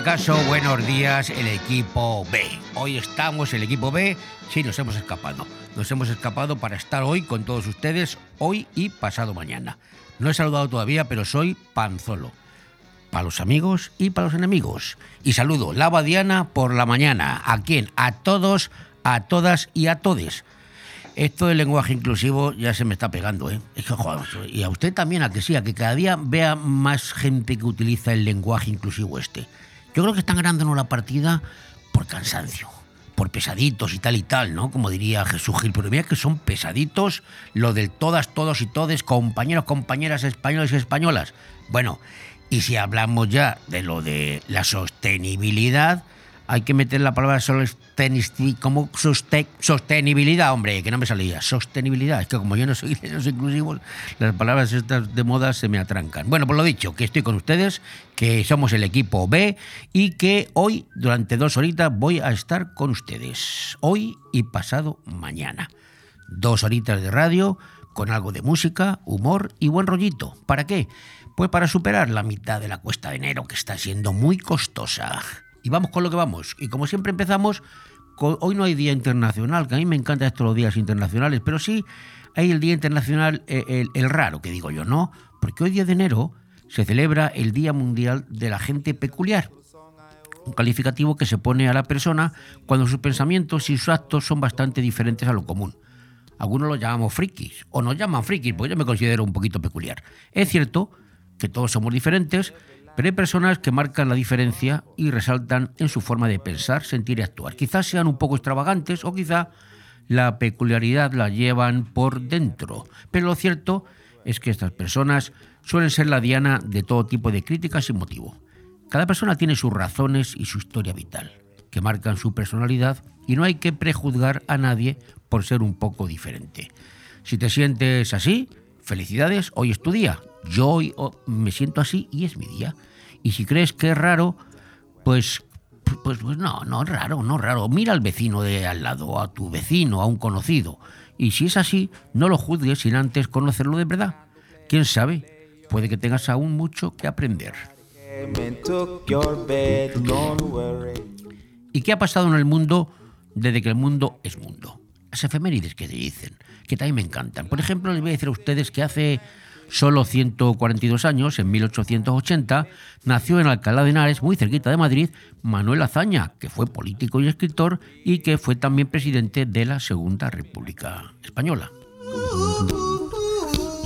este caso, buenos días, el equipo B. Hoy estamos, el equipo B, sí, nos hemos escapado. Nos hemos escapado para estar hoy con todos ustedes, hoy y pasado mañana. No he saludado todavía, pero soy Panzolo. Para los amigos y para los enemigos. Y saludo, la Diana por la mañana. ¿A quién? A todos, a todas y a todes. Esto del lenguaje inclusivo ya se me está pegando, ¿eh? Es que, y a usted también, a que sí, a que cada día vea más gente que utiliza el lenguaje inclusivo este. Yo creo que están ganándonos la partida por cansancio, por pesaditos y tal y tal, ¿no? Como diría Jesús Gil, pero mira que son pesaditos lo del todas, todos y todes, compañeros, compañeras españoles y españolas. Bueno, y si hablamos ya de lo de la sostenibilidad, hay que meter la palabra como soste- sostenibilidad, hombre, que no me salía. Sostenibilidad. Es que como yo no soy de los inclusivos, las palabras estas de moda se me atrancan. Bueno, por lo dicho, que estoy con ustedes, que somos el equipo B y que hoy, durante dos horitas, voy a estar con ustedes. Hoy y pasado mañana. Dos horitas de radio con algo de música, humor y buen rollito. ¿Para qué? Pues para superar la mitad de la cuesta de enero, que está siendo muy costosa. Y vamos con lo que vamos. Y como siempre empezamos, hoy no hay Día Internacional, que a mí me encantan estos los días internacionales, pero sí hay el Día Internacional, eh, el, raro, que digo yo, ¿no? Porque hoy 10 de enero se celebra el Día Mundial de la Gente Peculiar un calificativo que se pone a la persona cuando sus pensamientos y sus actos son bastante diferentes a lo común. Algunos lo llamamos frikis, o nos llaman frikis, pues yo me considero un poquito peculiar. Es cierto que todos somos diferentes, pero hay personas que marcan la diferencia y resaltan en su forma de pensar, sentir y actuar. Quizás sean un poco extravagantes o quizá la peculiaridad la llevan por dentro. Pero lo cierto es que estas personas suelen ser la diana de todo tipo de críticas sin motivo. Cada persona tiene sus razones y su historia vital, que marcan su personalidad y no hay que prejuzgar a nadie por ser un poco diferente. Si te sientes así, felicidades, hoy es tu día. Yo hoy oh, me siento así y es mi día. Y si crees que es raro, pues, pues, pues no, no es raro, no es raro. Mira al vecino de al lado, a tu vecino, a un conocido. Y si es así, no lo juzgues sin antes conocerlo de verdad. ¿Quién sabe? Puede que tengas aún mucho que aprender. ¿Y qué ha pasado en el mundo desde que el mundo es mundo? Las efemérides que se dicen, que también me encantan. Por ejemplo, les voy a decir a ustedes que hace solo 142 años, en 1880, nació en Alcalá de Henares, muy cerquita de Madrid, Manuel Azaña, que fue político y escritor y que fue también presidente de la Segunda República Española.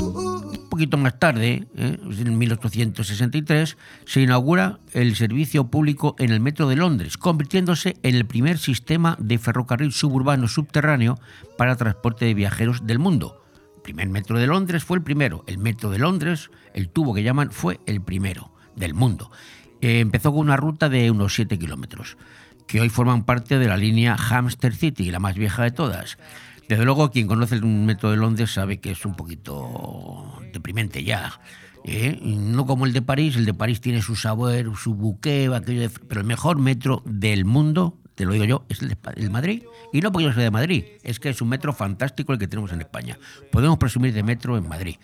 Un poquito más tarde, ¿eh? en 1863, se inaugura el servicio público en el Metro de Londres, convirtiéndose en el primer sistema de ferrocarril suburbano subterráneo para transporte de viajeros del mundo. Primer metro de Londres fue el primero. El metro de Londres, el tubo que llaman, fue el primero del mundo. Eh, empezó con una ruta de unos 7 kilómetros, que hoy forman parte de la línea Hampstead City, la más vieja de todas. Desde luego, quien conoce el metro de Londres sabe que es un poquito deprimente ya. ¿eh? No como el de París, el de París tiene su sabor, su buque, pero el mejor metro del mundo, te lo digo yo, es el de Espa- el Madrid. Y no porque yo sea de Madrid, es que es un metro fantástico el que tenemos en España. Podemos presumir de metro en Madrid.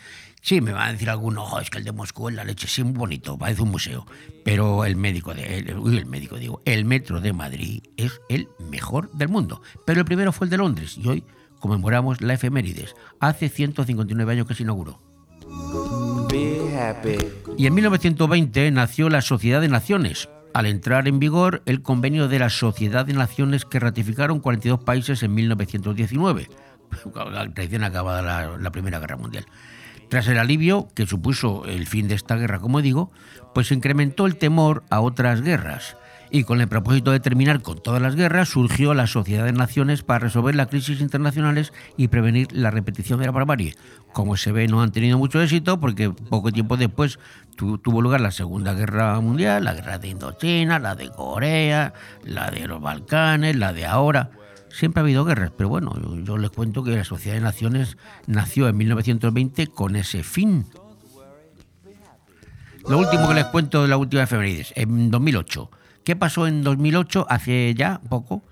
Sí, me va a decir alguno, "Jo, es que el de Moscú es la leche, sí, muy bonito, parece un museo. Pero el médico de el, uy, el médico digo, el metro de Madrid es el mejor del mundo. Pero el primero fue el de Londres y hoy conmemoramos la efemérides. Hace 159 años que se inauguró. Be happy. Y en 1920 nació la Sociedad de Naciones, al entrar en vigor el convenio de la Sociedad de Naciones que ratificaron 42 países en 1919, la recién acabada la, la Primera Guerra Mundial. Tras el alivio que supuso el fin de esta guerra, como digo, pues incrementó el temor a otras guerras Y con el propósito de terminar con todas las guerras, surgió la Sociedad de Naciones para resolver las crisis internacionales y prevenir la repetición de la barbarie. Como se ve, no han tenido mucho éxito porque poco tiempo después tuvo lugar la Segunda Guerra Mundial, la guerra de Indochina, la de Corea, la de los Balcanes, la de ahora. Siempre ha habido guerras, pero bueno, yo, les cuento que la Sociedad de Naciones nació en 1920 con ese fin. Lo último que les cuento de la última efemérides, en 2008. ¿Qué pasó en 2008, hace ya poco?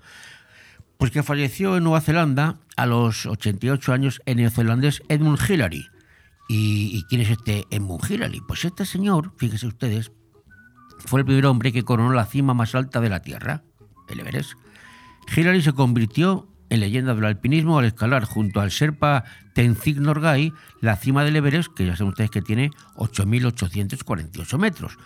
Pues que falleció en Nueva Zelanda a los 88 años el neozelandés Edmund Hillary. ¿Y, quién es este Edmund Hillary? Pues este señor, fíjense ustedes, fue el primer hombre que coronó la cima más alta de la Tierra, el Everest. Hillary se convirtió en leyenda del alpinismo al escalar junto al Sherpa Tenzing Norgay la cima del Everest, que ya saben ustedes que tiene 8.848 metros.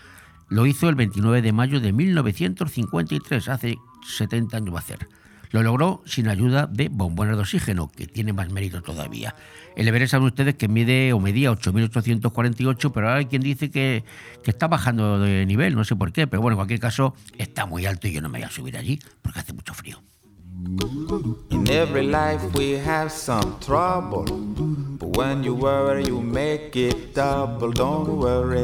Lo hizo el 29 de mayo de 1953, hace 70 años va a ser. Lo logró sin ayuda de bombones de oxígeno, que tiene más mérito todavía. El Everest saben ustedes que mide o medía 8.848, pero ahora hay quien dice que, que, está bajando de nivel, no sé por qué, pero bueno, en cualquier caso está muy alto y yo no me voy a subir allí porque hace mucho frío. In every life we have some trouble, but when you worry you make it double. Don't worry,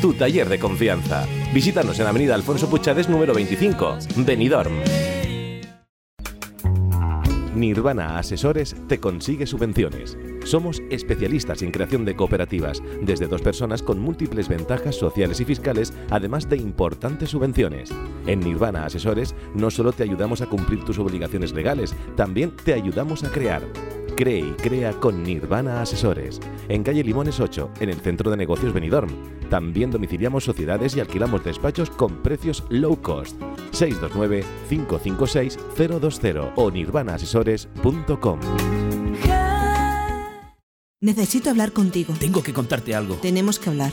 tu taller de confianza. Visítanos en Avenida Alfonso Puchades número 25, Benidorm. Nirvana Asesores te consigue subvenciones. Somos especialistas en creación de cooperativas, desde dos personas con múltiples ventajas sociales y fiscales, además de importantes subvenciones. En Nirvana Asesores no solo te ayudamos a cumplir tus obligaciones legales, también te ayudamos a crear. Cree y crea con Nirvana Asesores. En calle Limones 8, en el centro de negocios Benidorm. También domiciliamos sociedades y alquilamos despachos con precios low cost. 629-556-020 o nirvanaasesores.com. Necesito hablar contigo. Tengo que contarte algo. Tenemos que hablar.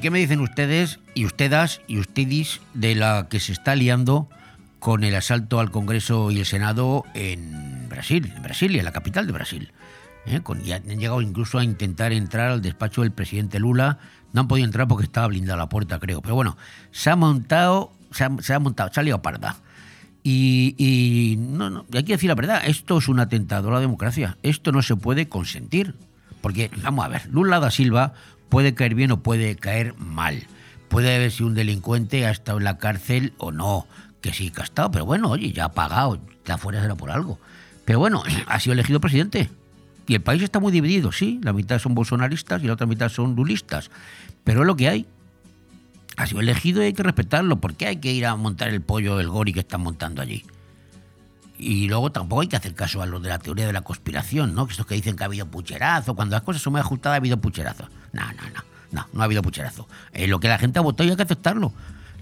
¿Qué me dicen ustedes y ustedes y ustedes de la que se está liando con el asalto al Congreso y el Senado en Brasil, en Brasilia, la capital de Brasil? ¿Eh? Ya han llegado incluso a intentar entrar al despacho del presidente Lula. No han podido entrar porque estaba blindada la puerta, creo. Pero bueno, se ha montado, se ha, montado, se ha liado parda. Y, y no, no, hay que decir la verdad, esto es un atentado a la democracia. Esto no se puede consentir. Porque, vamos a ver, Lula da Silva puede caer bien o puede caer mal. Puede haber sido un delincuente, ha estado en la cárcel o no, que sí que ha estado, pero bueno, oye, ya ha pagado, está fuera será por algo. Pero bueno, ha sido elegido presidente. Y el país está muy dividido, sí, la mitad son bolsonaristas y la otra mitad son lulistas. Pero es lo que hay. Ha sido elegido y hay que respetarlo. ¿Por qué hay que ir a montar el pollo del gori que están montando allí? Y luego tampoco hay que hacer caso a lo de la teoría de la conspiración, ¿no? Que estos que dicen que ha habido pucherazo, cuando las cosas son muy ajustadas ha habido pucherazo. No, no, no, no, no ha habido pucherazo. Es lo que la gente ha votado y hay que aceptarlo.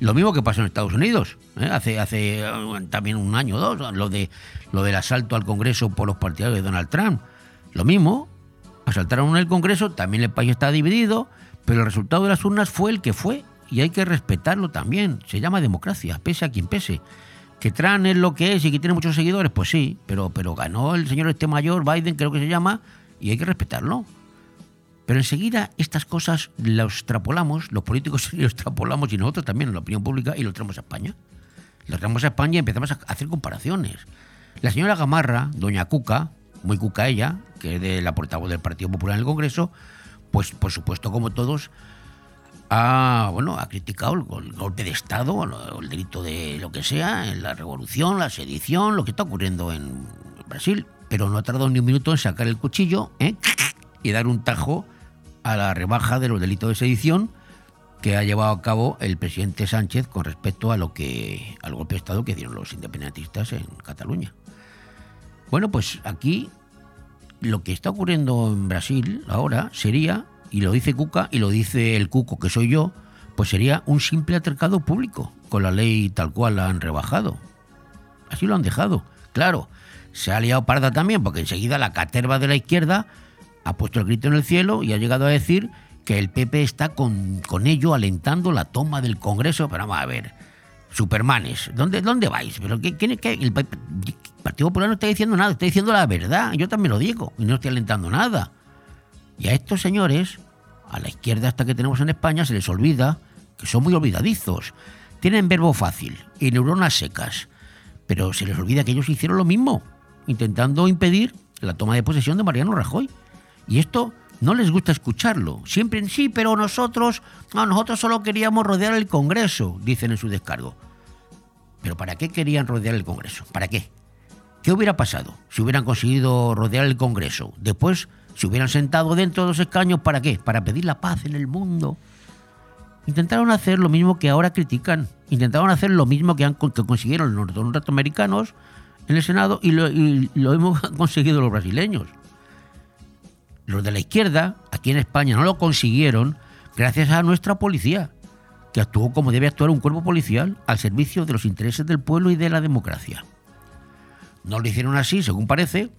Lo mismo que pasó en Estados Unidos, ¿eh? hace, hace eh, también un año o dos, lo, de, lo del asalto al Congreso por los partidarios de Donald Trump. Lo mismo, asaltaron el Congreso, también el país está dividido, pero el resultado de las urnas fue el que fue y hay que respetarlo también. Se llama democracia, pese a quien pese. Que Trump es lo que es y que tiene muchos seguidores, pues sí, pero, pero ganó el señor este mayor, Biden creo que se llama, y hay que respetarlo. Pero enseguida estas cosas las extrapolamos, los políticos lo extrapolamos y nosotros también en la opinión pública y lo traemos a España. Lo traemos a España y empezamos a hacer comparaciones. La señora Gamarra, doña Cuca, muy cuca ella, que es de la portavoz del Partido Popular en el Congreso, pues por supuesto como todos ha, bueno, ha criticado el, golpe de Estado, el delito de lo que sea, la revolución, la sedición, lo que está ocurriendo en Brasil, pero no ha tardado ni un minuto en sacar el cuchillo ¿eh? y dar un tajo a la rebaja de los delitos de sedición que ha llevado a cabo el presidente Sánchez con respecto a lo que al golpe de Estado que dieron los independentistas en Cataluña. Bueno, pues aquí lo que está ocurriendo en Brasil ahora sería, y lo dice Cuca y lo dice el Cuco que soy yo, pues sería un simple atercado público, con la ley tal cual la han rebajado. Así lo han dejado. Claro, se ha liado parda también, porque enseguida la caterva de la izquierda ha puesto el grito en el cielo y ha llegado a decir que el PP está con, con ello alentando la toma del Congreso. Pero vamos a ver, Supermanes, ¿dónde, dónde vais? ¿Pero qué, quién, qué? El Partido Popular no está diciendo nada, está diciendo la verdad. Yo también lo digo y no estoy alentando nada. Y a estos señores, a la izquierda hasta que tenemos en España, se les olvida que son muy olvidadizos. Tienen verbo fácil y neuronas secas. Pero se les olvida que ellos hicieron lo mismo, intentando impedir la toma de posesión de Mariano Rajoy. Y esto no les gusta escucharlo. Siempre en sí, pero nosotros, no, nosotros solo queríamos rodear el Congreso, dicen en su descargo. Pero ¿para qué querían rodear el Congreso? ¿Para qué? ¿Qué hubiera pasado si hubieran conseguido rodear el Congreso? Después, si hubieran sentado dentro de los escaños, ¿para qué? Para pedir la paz en el mundo. Intentaron hacer lo mismo que ahora critican. Intentaron hacer lo mismo que, consiguieron los norteamericanos en el Senado y lo hemos conseguido los brasileños. Los de la izquierda, aquí en España, no lo consiguieron gracias a nuestra policía, que actuó como debe actuar un cuerpo policial al servicio de los intereses del pueblo y de la democracia. No lo hicieron así, según parece,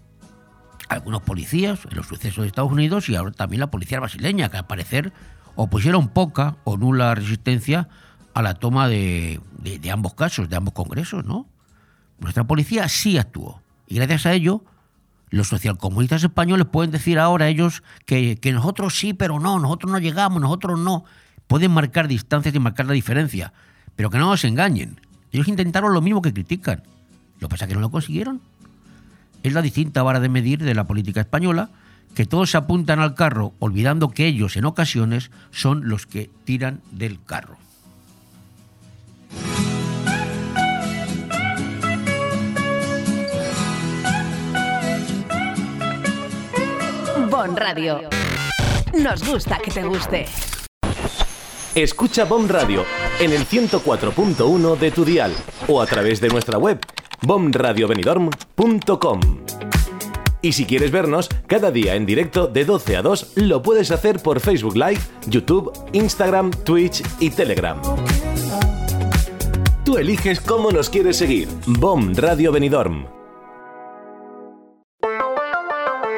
algunos policías en los sucesos de Estados Unidos y ahora también la policía brasileña, que al parecer opusieron poca o nula resistencia a la toma de, ambos casos, de ambos congresos, ¿no? Nuestra policía sí actuó y gracias a ello los socialcomunistas españoles pueden decir ahora ellos que, nosotros sí, pero no, nosotros no llegamos, nosotros no. Pueden marcar distancias y marcar la diferencia, pero que no nos engañen. Ellos intentaron lo mismo que critican. Lo que pasa es que no lo consiguieron. Es la distinta vara de medir de la política española, que todos se apuntan al carro, olvidando que ellos en ocasiones son los que tiran del carro. Bon Radio. Nos gusta que te guste. Escucha Bon Radio en el 104.1 de tu dial o a través de nuestra web bomradiobenidorm.com. Y si quieres vernos cada día en directo de 12 a 2, lo puedes hacer por Facebook Live, YouTube, Instagram, Twitch y Telegram. Tú eliges cómo nos quieres seguir. Bom Radio Benidorm.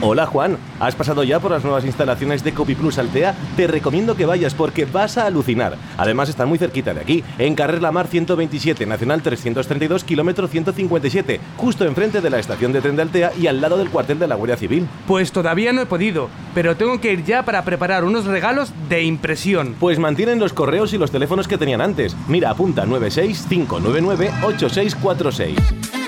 Hola Juan, ¿has pasado ya por las nuevas instalaciones de Copy Plus Altea? Te recomiendo que vayas porque vas a alucinar. Además están muy cerquita de aquí, en Carrer La Mar 127, Nacional 332, kilómetro 157, justo enfrente de la estación de tren de Altea y al lado del cuartel de la Guardia Civil. Pues todavía no he podido, pero tengo que ir ya para preparar unos regalos de impresión. Pues mantienen los correos y los teléfonos que tenían antes. Mira, apunta 965998646.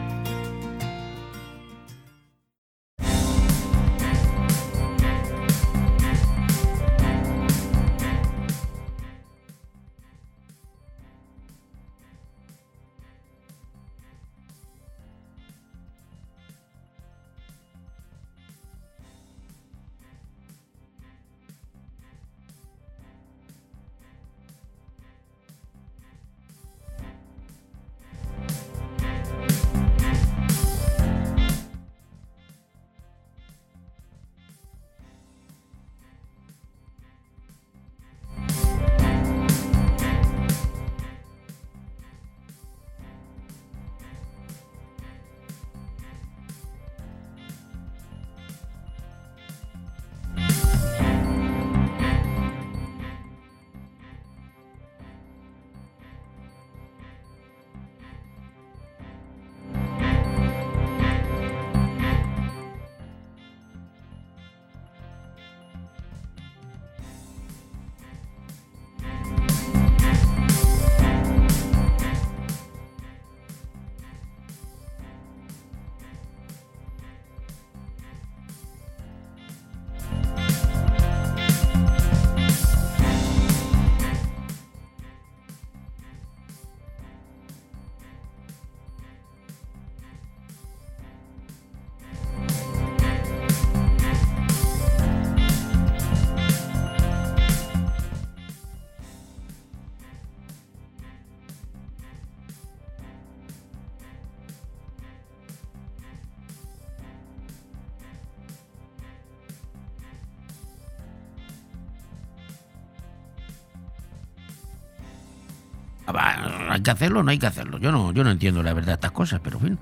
Hay que hacerlo o no hay que hacerlo. Yo no, yo no entiendo la verdad estas cosas, pero en fin.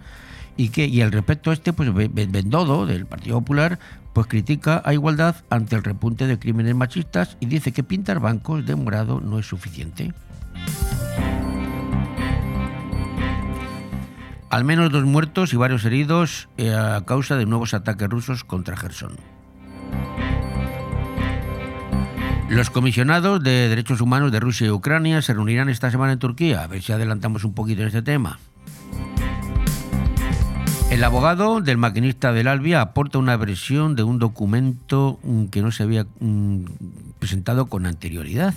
Y que y al respecto a este, pues Be- Be- Bendodo del Partido Popular, pues critica a igualdad ante el repunte de crímenes machistas y dice que pintar bancos de morado no es suficiente. Al menos dos muertos y varios heridos eh, a causa de nuevos ataques rusos contra Gerson. Los comisionados de derechos humanos de Rusia y Ucrania se reunirán esta semana en Turquía. A ver si adelantamos un poquito en este tema. El abogado del maquinista del Albia aporta una versión de un documento mm, que no se había mm, presentado con anterioridad.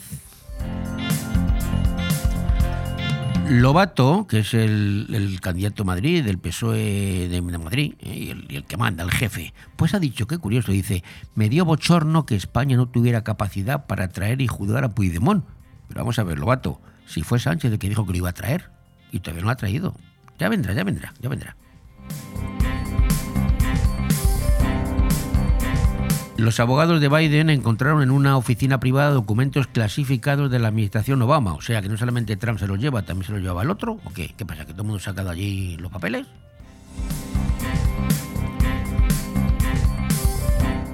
Lobato, que es el, candidato a Madrid del PSOE de, de Madrid eh, y el, y el que manda, el jefe, pues ha dicho, qué curioso, dice, me dio bochorno que España no tuviera capacidad para traer y juzgar a Puigdemont. Pero vamos a ver, Lobato, si fue Sánchez el que dijo que lo iba a traer y todavía no lo ha traído. Ya vendrá, ya vendrá, ya vendrá. Los abogados de Biden encontraron en una oficina privada documentos clasificados de la administración Obama. O sea que no solamente Trump se los lleva, también se los lleva el otro. ¿O qué? ¿Qué pasa? ¿Que todo el mundo ha sacado allí los papeles?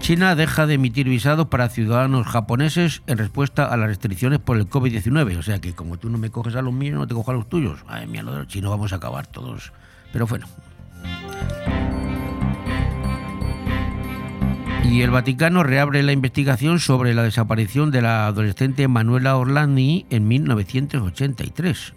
China deja de emitir visados para ciudadanos japoneses en respuesta a las restricciones por el COVID-19. O sea que como tú no me coges a los míos, no te cojo a los tuyos. Ay, mía, lo de los chinos vamos a acabar todos. Pero bueno, Y el Vaticano reabre la investigación sobre la desaparición de la adolescente Manuela Orlandi en 1983.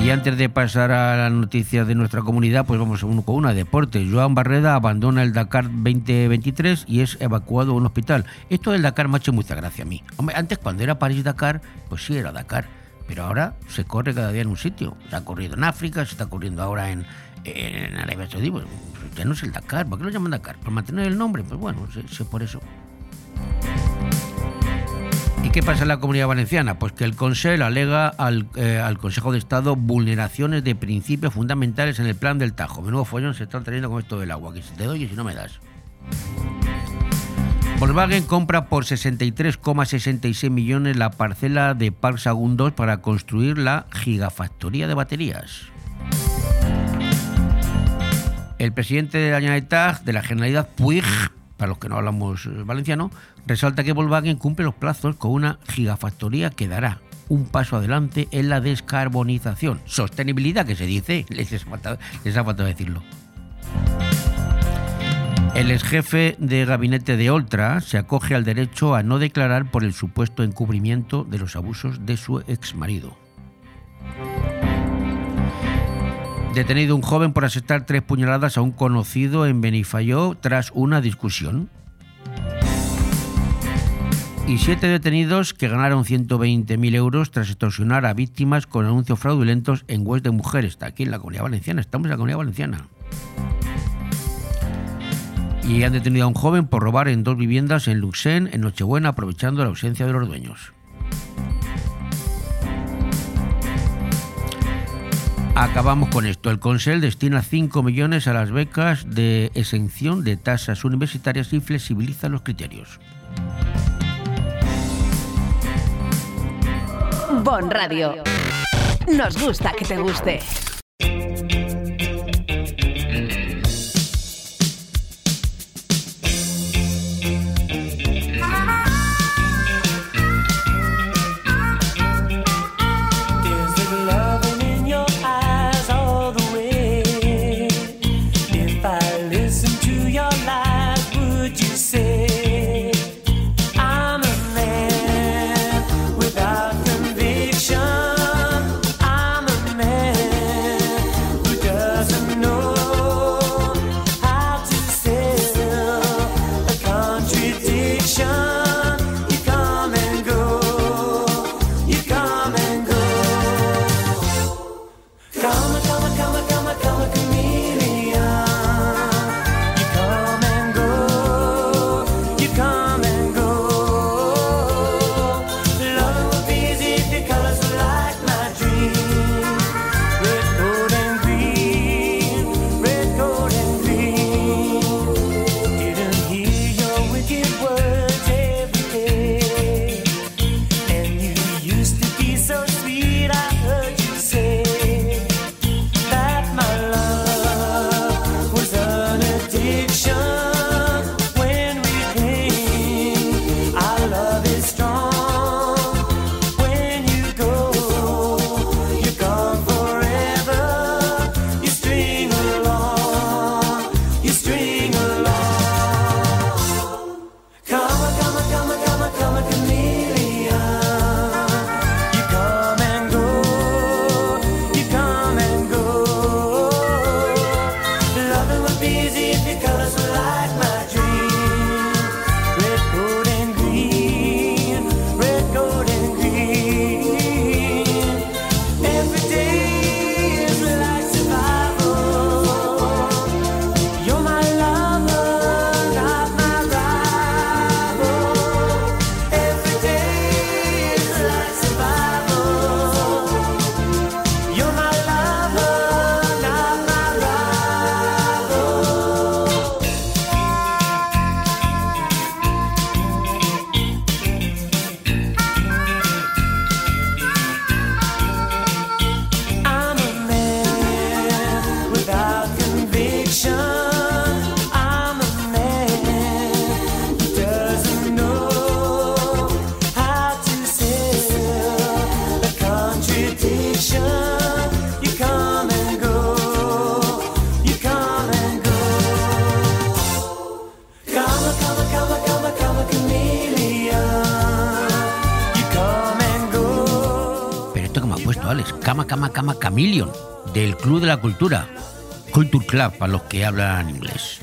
Y antes de pasar a las noticias de nuestra comunidad, pues vamos uno con una. Deportes. Joan Barreda abandona el Dakar 2023 y es evacuado a un hospital. Esto del Dakar me ha hecho mucha gracia a mí. Antes cuando era París-Dakar, pues sí era Dakar. Pero ahora se corre cada día en un sitio. Se ha corrido en África, se está corriendo ahora en, en Arabia Saudí. Pues, ya no es el Dakar. ¿Por qué lo llaman Dakar? ¿Por mantener el nombre? Pues bueno, sé, por eso. ¿Y qué pasa en la comunidad valenciana? Pues que el Consell alega al, eh, al Consejo de Estado vulneraciones de principios fundamentales en el plan del Tajo. Menudo follón se están trayendo con esto del agua, que si te doy y si no me das. Volkswagen compra por 63,66 millones la parcela de Park Sagun 2 para construir la gigafactoría de baterías. El presidente de la Generalitat, de la Generalidad Puig, para los que no hablamos eh, valenciano, resalta que Volkswagen cumple los plazos con una gigafactoría que dará un paso adelante en la descarbonización. Sostenibilidad que se dice, les ha faltado, decirlo. El ex jefe de gabinete de Oltra se acoge al derecho a no declarar por el supuesto encubrimiento de los abusos de su exmarido. Detenido un joven por asestar tres puñaladas a un conocido en Benifayó tras una discusión. Y siete detenidos que ganaron 120.000 euros tras extorsionar a víctimas con anuncios fraudulentos en webs de mujeres. Está aquí en la Comunidad Valenciana. Estamos en la Comunidad Valenciana. Y han detenido a un joven por robar en dos viviendas en Luxén en Nochebuena aprovechando la ausencia de los dueños. Acabamos con esto. El Consell destina 5 millones a las becas de exención de tasas universitarias y flexibiliza los criterios. Bon Radio. Nos gusta que te guste. Cultura, Culture Club, para los que hablan inglés.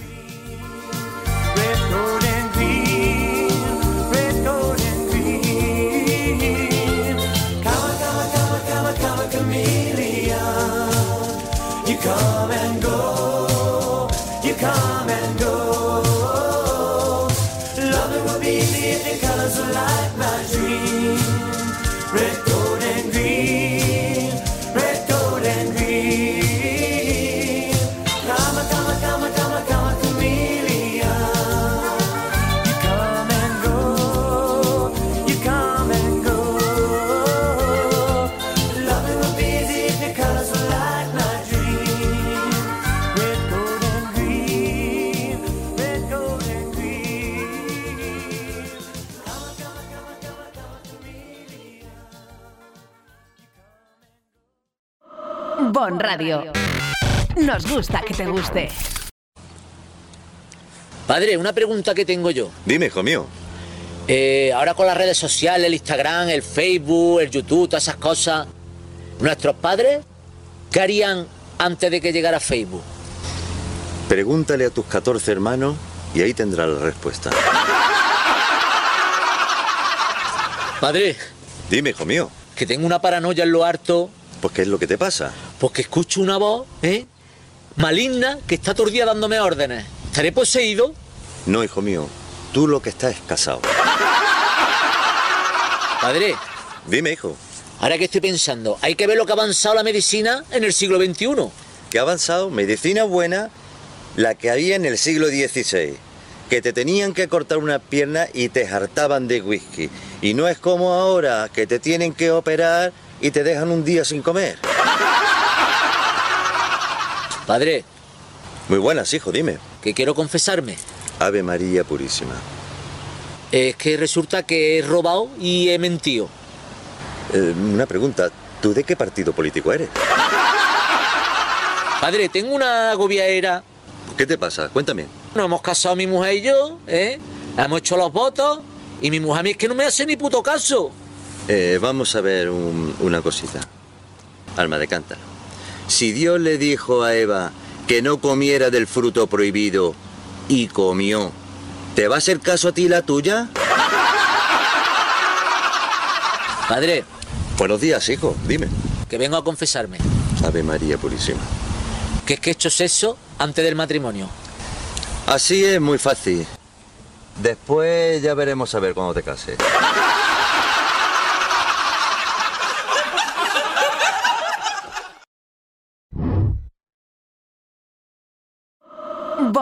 Padre, una pregunta que tengo yo. Dime, hijo mío. Eh, ahora con las redes sociales, el Instagram, el Facebook, el YouTube, todas esas cosas, nuestros padres, ¿qué harían antes de que llegara Facebook? Pregúntale a tus 14 hermanos y ahí tendrás la respuesta. Padre, Dime, hijo mío. que tengo una paranoia en lo harto, Pues, ¿qué es lo que te pasa? porque escucho una voz, ¿eh? Maligna que está todo el día dándome órdenes. ¿Estaré poseído? No, hijo mío. Tú lo que estás es casado. Padre, Dime, hijo. ahora que estoy pensando, hay que ver lo que ha avanzado la medicina en el siglo XXI. Que ha avanzado medicina buena, la que había en el siglo XVI. Que te tenían que cortar una pierna y te hartaban de whisky. Y no es como ahora, que te tienen que operar y te dejan un día sin comer. Padre, Muy buenas, hijo, dime. que quiero confesarme. Ave María Purísima. Es que resulta que he robado y he mentido. Eh, una pregunta. ¿Tú de qué partido político eres? Padre, tengo una agobiaera. ¿Qué te pasa? Cuéntame. Nos hemos casado mi mujer y yo, ¿eh? Hemos hecho los votos y mi mujer a mí es que no me hace ni puto caso. Eh, vamos a ver un- una cosita. Alma de cántaro. Si Dios le dijo a Eva que no comiera del fruto prohibido y comió, ¿te va a hacer caso a ti la tuya? Padre, Buenos días, hijo. Dime. que vengo a confesarme. Ave María Purísima. Que es que he hecho sexo antes del matrimonio. Así es muy fácil. Después ya veremos a ver cuando te cases.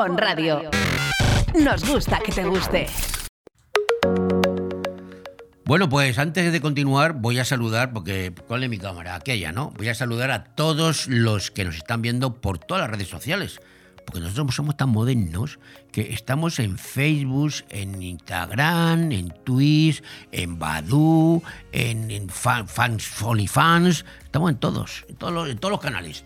Radio. Nos gusta que te guste. Bueno, pues antes de continuar voy a saludar, porque ¿cuál es mi cámara? Aquella, ¿no? Voy a saludar a todos los que nos están viendo por todas las redes sociales. Porque nosotros somos tan modernos que estamos en Facebook, en Instagram, en Twitch, en Badu, en, en fan, fans, OnlyFans. Estamos en todos, en todos los canales.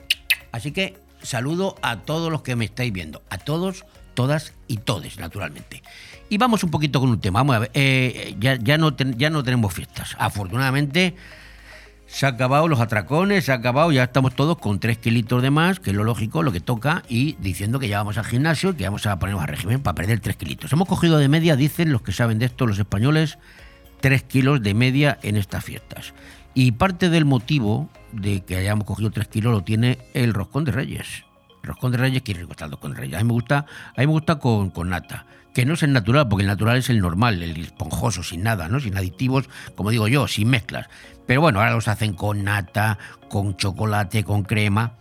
Así que saludo a todos los que me estáis viendo. A todos, todas y todes, naturalmente. Y vamos un poquito con un tema. Vamos a ver, eh, ya, no tenemos fiestas. Afortunadamente se han acabado los atracones, se ha acabado, ya estamos todos con 3 kilitos de más, que es lo lógico, lo que toca, y diciendo que ya vamos al gimnasio y que vamos a ponernos a régimen para perder 3 kilitos. Hemos cogido de media, dicen los que saben de esto, los españoles, 3 kilos de media en estas fiestas. Y parte del motivo de que hayamos cogido 3 kilos lo tiene el roscón de Reyes. Roscón de Reyes, qué rico está el roscón de Reyes. A mí me gusta, a mí me gusta con, con nata. Que no es el natural, porque el natural es el normal, el esponjoso, sin nada, ¿no? Sin aditivos, como digo yo, sin mezclas. Pero bueno, ahora los hacen con nata, con chocolate, con crema.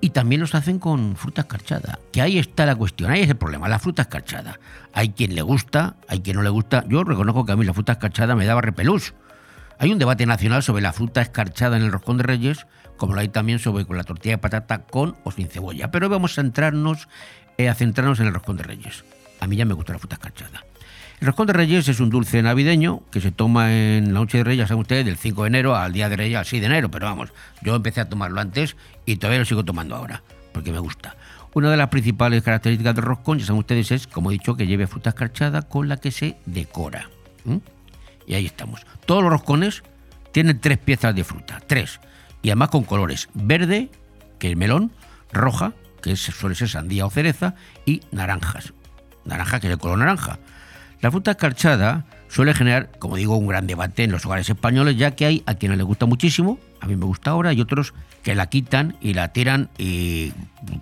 Y también los hacen con fruta escarchada. Que ahí está la cuestión, ahí es el problema, la fruta escarchada. Hay quien le gusta, hay quien no le gusta. Yo reconozco que a mí la fruta escarchada me daba repelús. Hay un debate nacional sobre la fruta escarchada en el roscón de reyes, como lo hay también sobre la tortilla de patata con o sin cebolla. Pero hoy vamos a centrarnos, eh, a centrarnos en el roscón de reyes. A mí ya me gusta la fruta escarchada. El roscón de reyes es un dulce navideño que se toma en la noche de reyes, saben ustedes, del 5 de enero al día de reyes, al 6 de enero. Pero vamos, yo empecé a tomarlo antes y todavía lo sigo tomando ahora, porque me gusta. Una de las principales características del roscón, ya saben ustedes, es, como he dicho, que lleve fruta escarchada con la que se decora. Y ahí estamos. Todos los roscones tienen tres piezas de fruta, tres. Y además con colores verde, que es melón, roja, que es- suele ser sandía o cereza, y naranjas. Naranja, que es el color naranja. La fruta escarchada suele generar, como digo, un gran debate en los hogares españoles, ya que hay a quienes les gusta muchísimo, a mí me gusta ahora, y otros que la quitan y la tiran y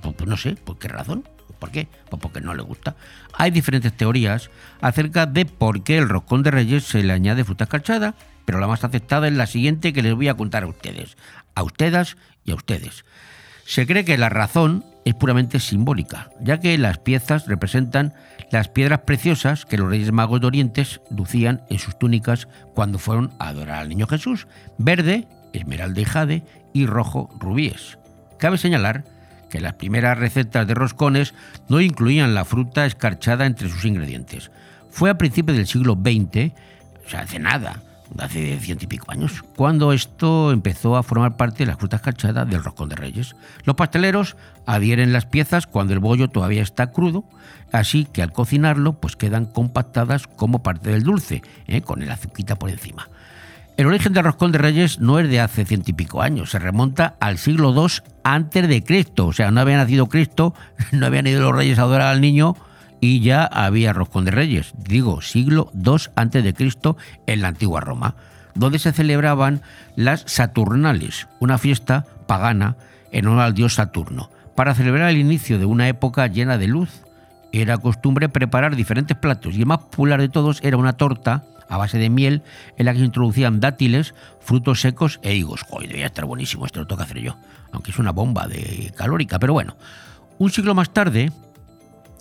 pues, pues no sé, ¿por qué razón? ¿Por qué? Pues porque no les gusta. Hay diferentes teorías acerca de por qué el roscón de reyes se le añade fruta escarchada, pero la más aceptada es la siguiente que les voy a contar a ustedes, a ustedes y a ustedes. Se cree que la razón es puramente simbólica, ya que las piezas representan las piedras preciosas que los Reyes Magos de Orientes lucían en sus túnicas cuando fueron a adorar al Niño Jesús. Verde, esmeralda y jade, y rojo, rubíes. Cabe señalar que las primeras recetas de roscones no incluían la fruta escarchada entre sus ingredientes. Fue a principios del siglo XX, o sea, hace nada, hace ciento y pico años, cuando esto empezó a formar parte de las frutas cachadas del roscón de reyes. Los pasteleros adhieren las piezas cuando el bollo todavía está crudo, así que al cocinarlo pues quedan compactadas como parte del dulce, ¿eh? con el azuquita por encima. El origen del roscón de reyes no es de hace ciento y pico años, se remonta al siglo II antes de Cristo, o sea, no había nacido Cristo, no habían ido los reyes a adorar al niño y ya había roscón de reyes, digo, siglo II antes de Cristo en la antigua Roma, donde se celebraban las Saturnales, una fiesta pagana en honor al dios Saturno, para celebrar el inicio de una época llena de luz. Era costumbre preparar diferentes platos y el más popular de todos era una torta a base de miel en la que se introducían dátiles, frutos secos e higos. Joder, debería estar buenísimo, esto lo que hacer yo, aunque es una bomba de calórica, pero bueno. Un siglo más tarde,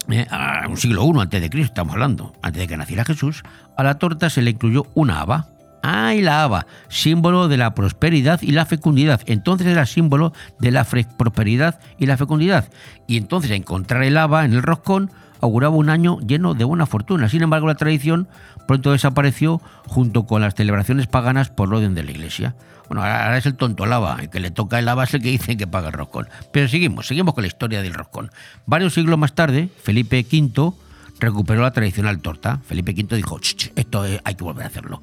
eh, un siglo I antes de Cristo, estamos hablando, antes de que naciera Jesús, a la torta se le incluyó una haba. Ah, la haba, símbolo de la prosperidad y la fecundidad. Entonces era símbolo de la prosperidad y la fecundidad. Y entonces encontrar el haba en el roscón auguraba un año lleno de buena fortuna. Sin embargo, la tradición pronto desapareció junto con las celebraciones paganas por orden de la iglesia. Bueno, ahora es el tonto lava, el que le toca el lava es el que dice que paga el roscón. Pero seguimos, seguimos con la historia del roscón. Varios siglos más tarde, Felipe V recuperó la tradicional torta. Felipe V dijo, "Ch, ch, esto hay que volver a hacerlo.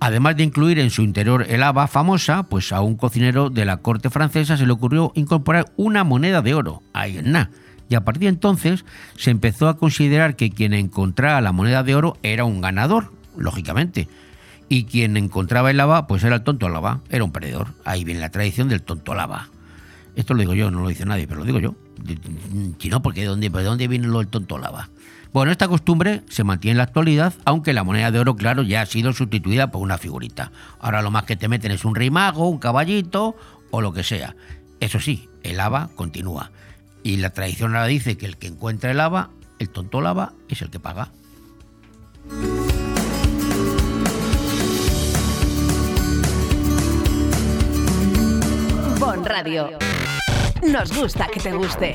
Además de incluir en su interior el haba famosa, pues a un cocinero de la corte francesa se le ocurrió incorporar una moneda de oro. Ahí en nada. Y a partir de entonces se empezó a considerar que quien encontrara la moneda de oro era un ganador, lógicamente. Y quien encontraba el lava, pues era el tonto lava, era un perdedor. Ahí viene la tradición del tonto lava. Esto lo digo yo, no lo dice nadie, pero lo digo yo. Si no, porque ¿de dónde, ¿de dónde viene lo del tonto lava? Bueno, esta costumbre se mantiene en la actualidad, aunque la moneda de oro, claro, ya ha sido sustituida por una figurita. Ahora lo más que te meten es un rey mago, un caballito o lo que sea. Eso sí, el haba continúa. Y la tradición ahora dice que el que encuentra el haba, el tonto lava, es el que paga. Bon Radio. Nos gusta que te guste.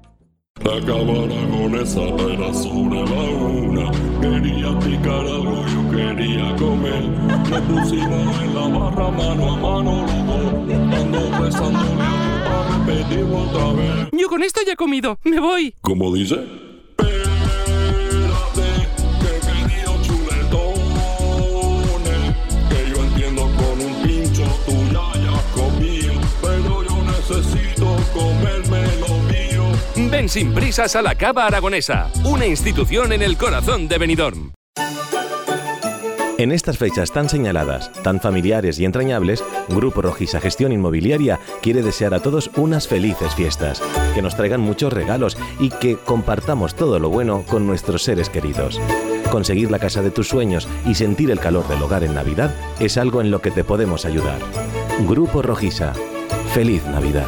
La cámara con esa era sobre la una. Quería picar algo, yo quería comer. Nos pusimos en la barra mano a mano los dos. Ando besándole a tu otra vez. Yo con esto ya he comido. Me voy. ¿Cómo dice? Ven sin prisas a la Cava Aragonesa, una institución en el corazón de Benidorm. En estas fechas tan señaladas, tan familiares y entrañables, Grupo Rojisa Gestión Inmobiliaria quiere desear a todos unas felices fiestas, que nos traigan muchos regalos y que compartamos todo lo bueno con nuestros seres queridos. Conseguir la casa de tus sueños y sentir el calor del hogar en Navidad es algo en lo que te podemos ayudar. Grupo Rojisa. Feliz Navidad.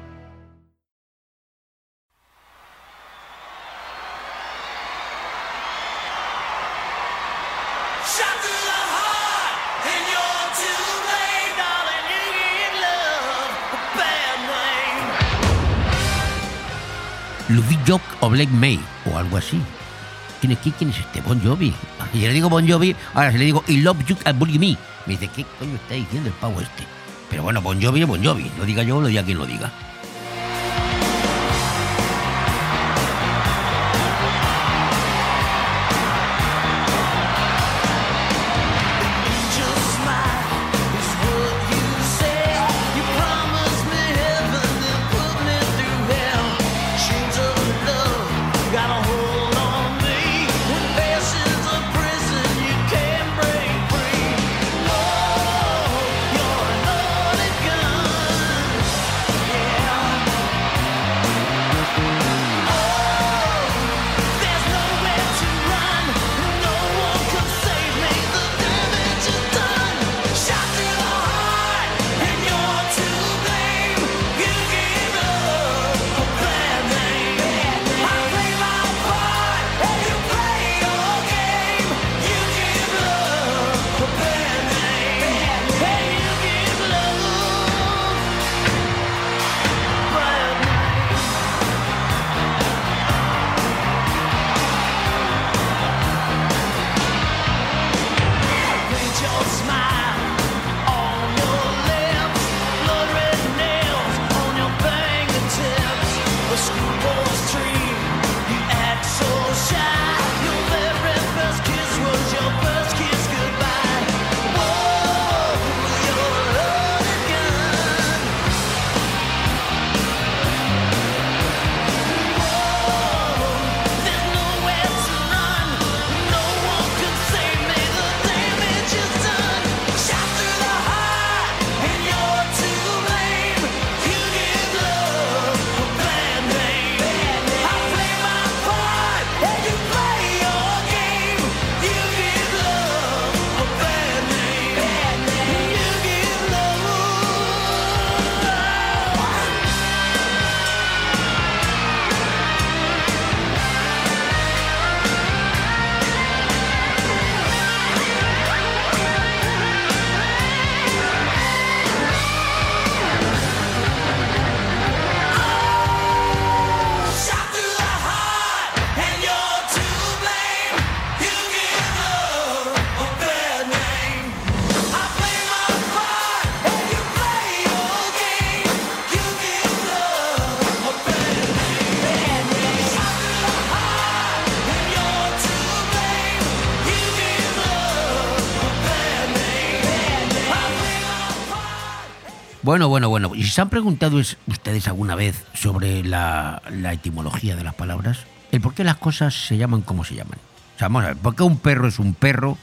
O Blake May o algo así. ¿Quién es, quién, es este? Bon Jovi. Y yo le digo Bon Jovi, ahora se le digo I love you and bully me. Me dice, ¿qué coño está diciendo el pavo este? Pero bueno, Bon Jovi es Bon Jovi. Lo diga yo, lo diga quien lo diga. Bueno, bueno, bueno. ¿Y se han preguntado es- ustedes alguna vez sobre la, etimología de las palabras? ¿El por qué las cosas se llaman como se llaman? O sea, vamos a ver, ¿por qué un perro es un perro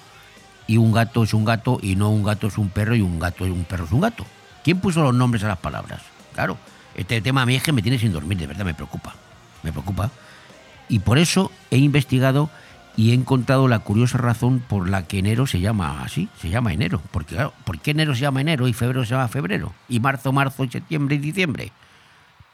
y un gato es un gato y no un gato es un perro y un gato y un perro es un gato? ¿Quién puso los nombres a las palabras? Claro, este tema a mí es que me tiene sin dormir, de verdad me preocupa. Me preocupa. Y por eso he investigado y he encontrado la curiosa razón por la que enero se llama así, se llama enero. Porque ¿por qué enero se llama enero y febrero se llama febrero? Y marzo, marzo, y septiembre y diciembre.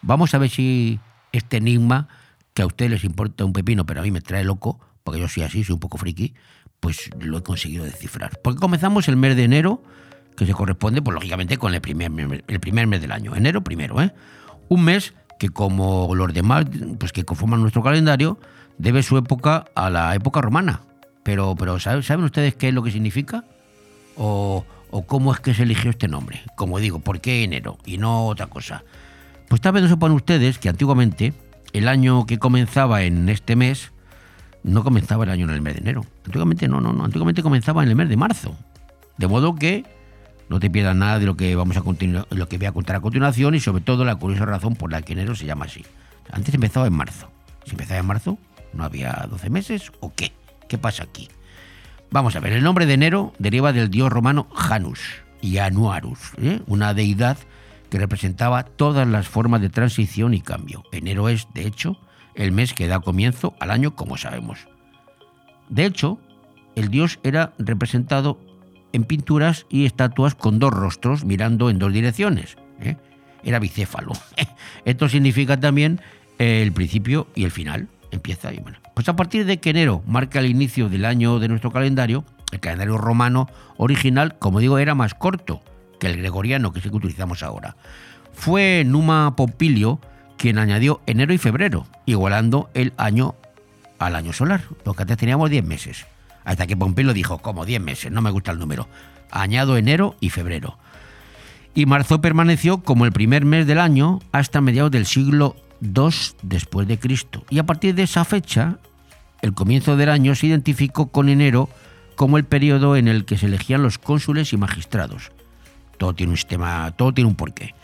Vamos a ver si este enigma, que a ustedes les importa un pepino, pero a mí me trae loco, porque yo soy así, soy un poco friki, pues lo he conseguido descifrar. Porque comenzamos el mes de enero, que se corresponde, pues lógicamente, con el primer, el primer mes del año. Enero primero, ¿eh? Un mes que como los demás, pues que conforman nuestro calendario, debe su época a la época romana. Pero, ¿saben, ¿saben ustedes qué es lo que significa? O, o cómo es que se eligió este nombre. Como digo, ¿por qué enero y no otra cosa? Pues tal vez no sepan ustedes que antiguamente el año que comenzaba en este mes no comenzaba el año en el mes de enero. Antiguamente no, no, no. Antiguamente comenzaba en el mes de marzo. De modo que no te pierdas nada de lo que vamos a continuar, lo que voy a contar a continuación y sobre todo la curiosa razón por la que enero se llama así. Antes empezaba en marzo. Si empezaba en marzo, ¿no había 12 meses o qué? ¿Qué pasa aquí? Vamos a ver, el nombre de enero deriva del dios romano Janus y Anuarus, ¿eh? una deidad que representaba todas las formas de transición y cambio. Enero es, de hecho, el mes que da comienzo al año, como sabemos. De hecho, el dios era representado en pinturas y estatuas con dos rostros mirando en dos direcciones. ¿eh? Era bicéfalo. Esto significa también eh, el principio y el final. Empieza y bueno. Pues a partir de que enero marca el inicio del año de nuestro calendario, el calendario romano original, como digo, era más corto que el gregoriano que es el que utilizamos ahora. Fue Numa Pompilio quien añadió enero y febrero, igualando el año al año solar, lo que antes teníamos 10 meses. Hasta que Pompilio dijo, como 10 meses, no me gusta el número. Añado enero y febrero. Y marzo permaneció como el primer mes del año hasta mediados del siglo II después de Cristo. Y a partir de esa fecha, el comienzo del año se identificó con enero como el periodo en el que se elegían los cónsules y magistrados. Todo tiene un sistema, todo tiene un porqué.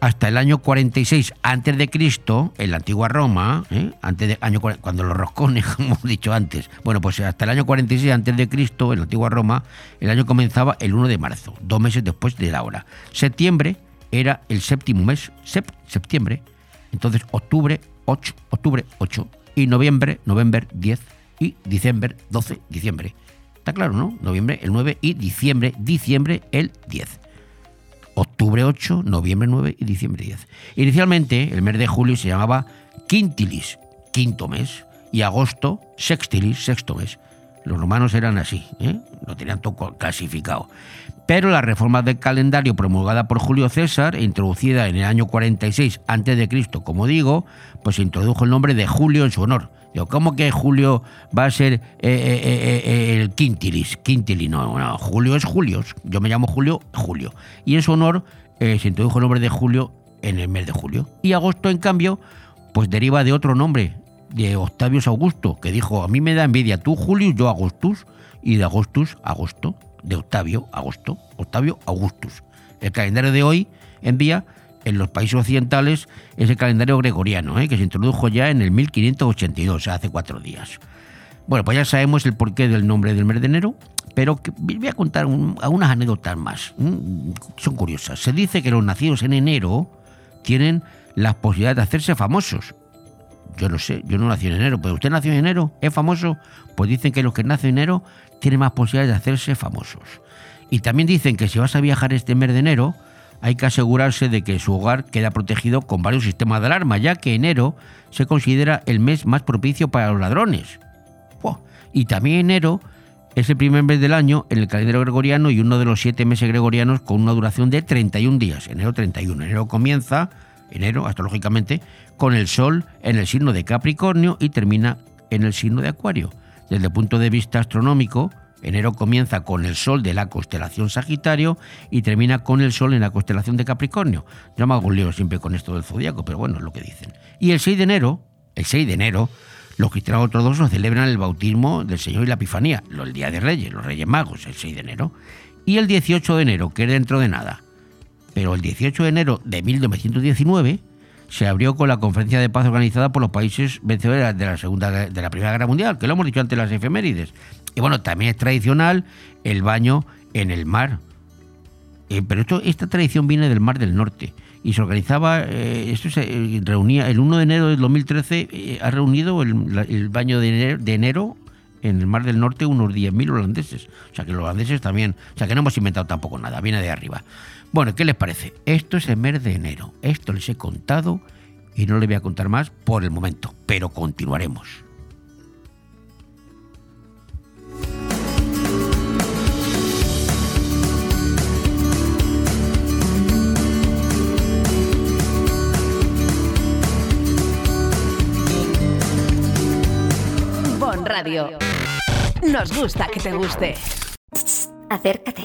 Hasta el año 46 antes de Cristo, en la antigua Roma, ¿eh? antes de año cua- cuando los roscones, como he dicho antes, bueno, pues hasta el año 46 antes de Cristo, en la antigua Roma, el año comenzaba el 1 de marzo, dos meses después de la hora. Septiembre era el séptimo mes, sep- septiembre, entonces octubre 8, octubre 8 y noviembre, noviembre 10 y diciembre 12, diciembre. Está claro, ¿no? Noviembre el 9 y diciembre, diciembre el 10 octubre 8, noviembre 9 y diciembre 10. Inicialmente, el mes de julio se llamaba Quintilis, quinto mes, y agosto, Sextilis, sexto mes. Los romanos eran así, ¿eh? lo tenían todo clasificado. Pero la reforma del calendario promulgada por Julio César, e introducida en el año 46 a.C., como digo, pues introdujo el nombre de Julio en su honor. Digo, ¿cómo que Julio va a ser eh, eh, eh, el Quintilis? Quintilis, no, no, Julio es Julio. Yo me llamo Julio, Julio. Y en su honor se introdujo el nombre de Julio en el mes de julio. Y agosto, en cambio, pues deriva de otro nombre, de Octavius Augusto, que dijo, a mí me da envidia tú, Julio, yo Augustus, y de Augustus, agosto, de Octavio, agosto, Octavio Augustus. El calendario de hoy envía en los países occidentales es el calendario gregoriano, ¿eh? que se introdujo ya en el 1582, o sea, hace cuatro días. Bueno, pues ya sabemos el porqué del nombre del mes de enero, pero voy a contar un- algunas anécdotas más. Son curiosas. Se dice que los nacidos en enero tienen la posibilidad de hacerse famosos. Yo no sé, yo no nací en enero, pero usted nació en enero, es famoso. Pues dicen que los que nacen en enero tienen más posibilidades de hacerse famosos. Y también dicen que si vas a viajar este mes de enero, hay que asegurarse de que su hogar queda protegido con varios sistemas de alarma, ya que enero se considera el mes más propicio para los ladrones. Y también enero es el primer mes del año en el calendario gregoriano y uno de los siete meses gregorianos con una duración de 31 días. Enero 31. Enero comienza, enero astrológicamente, con el sol en el signo de Capricornio y termina en el signo de Acuario. Desde el punto de vista astronómico, enero comienza con el sol de la constelación Sagitario y termina con el sol en la constelación de Capricornio. Yo me hago un lío siempre con esto del zodiaco, pero bueno, es lo que dicen. Y el 6 de enero, el 6 de enero, los cristianos ortodoxos celebran el bautismo del Señor y la Epifanía, el Día de Reyes, los Reyes Magos, el 6 de enero. Y el 18 de enero, que es dentro de nada. Pero el 18 de enero de 1919 se abrió con la conferencia de paz organizada por los países vencedores de la segunda de la primera guerra mundial, que lo hemos dicho antes las efemérides. Y bueno, también es tradicional el baño en el mar. Eh, pero esto, esta tradición viene del Mar del Norte y se organizaba, eh, esto se eh, reunía, el 1 de enero del 2013 eh, ha reunido el, el baño de enero, de enero en el Mar del Norte unos 10.000 holandeses. O sea que los holandeses también, o sea que no hemos inventado tampoco nada, viene de arriba. Bueno, ¿qué les parece? Esto es el mes de enero, esto les he contado y no les voy a contar más por el momento, pero continuaremos. Bon Radio. Nos gusta que te guste. Acércate,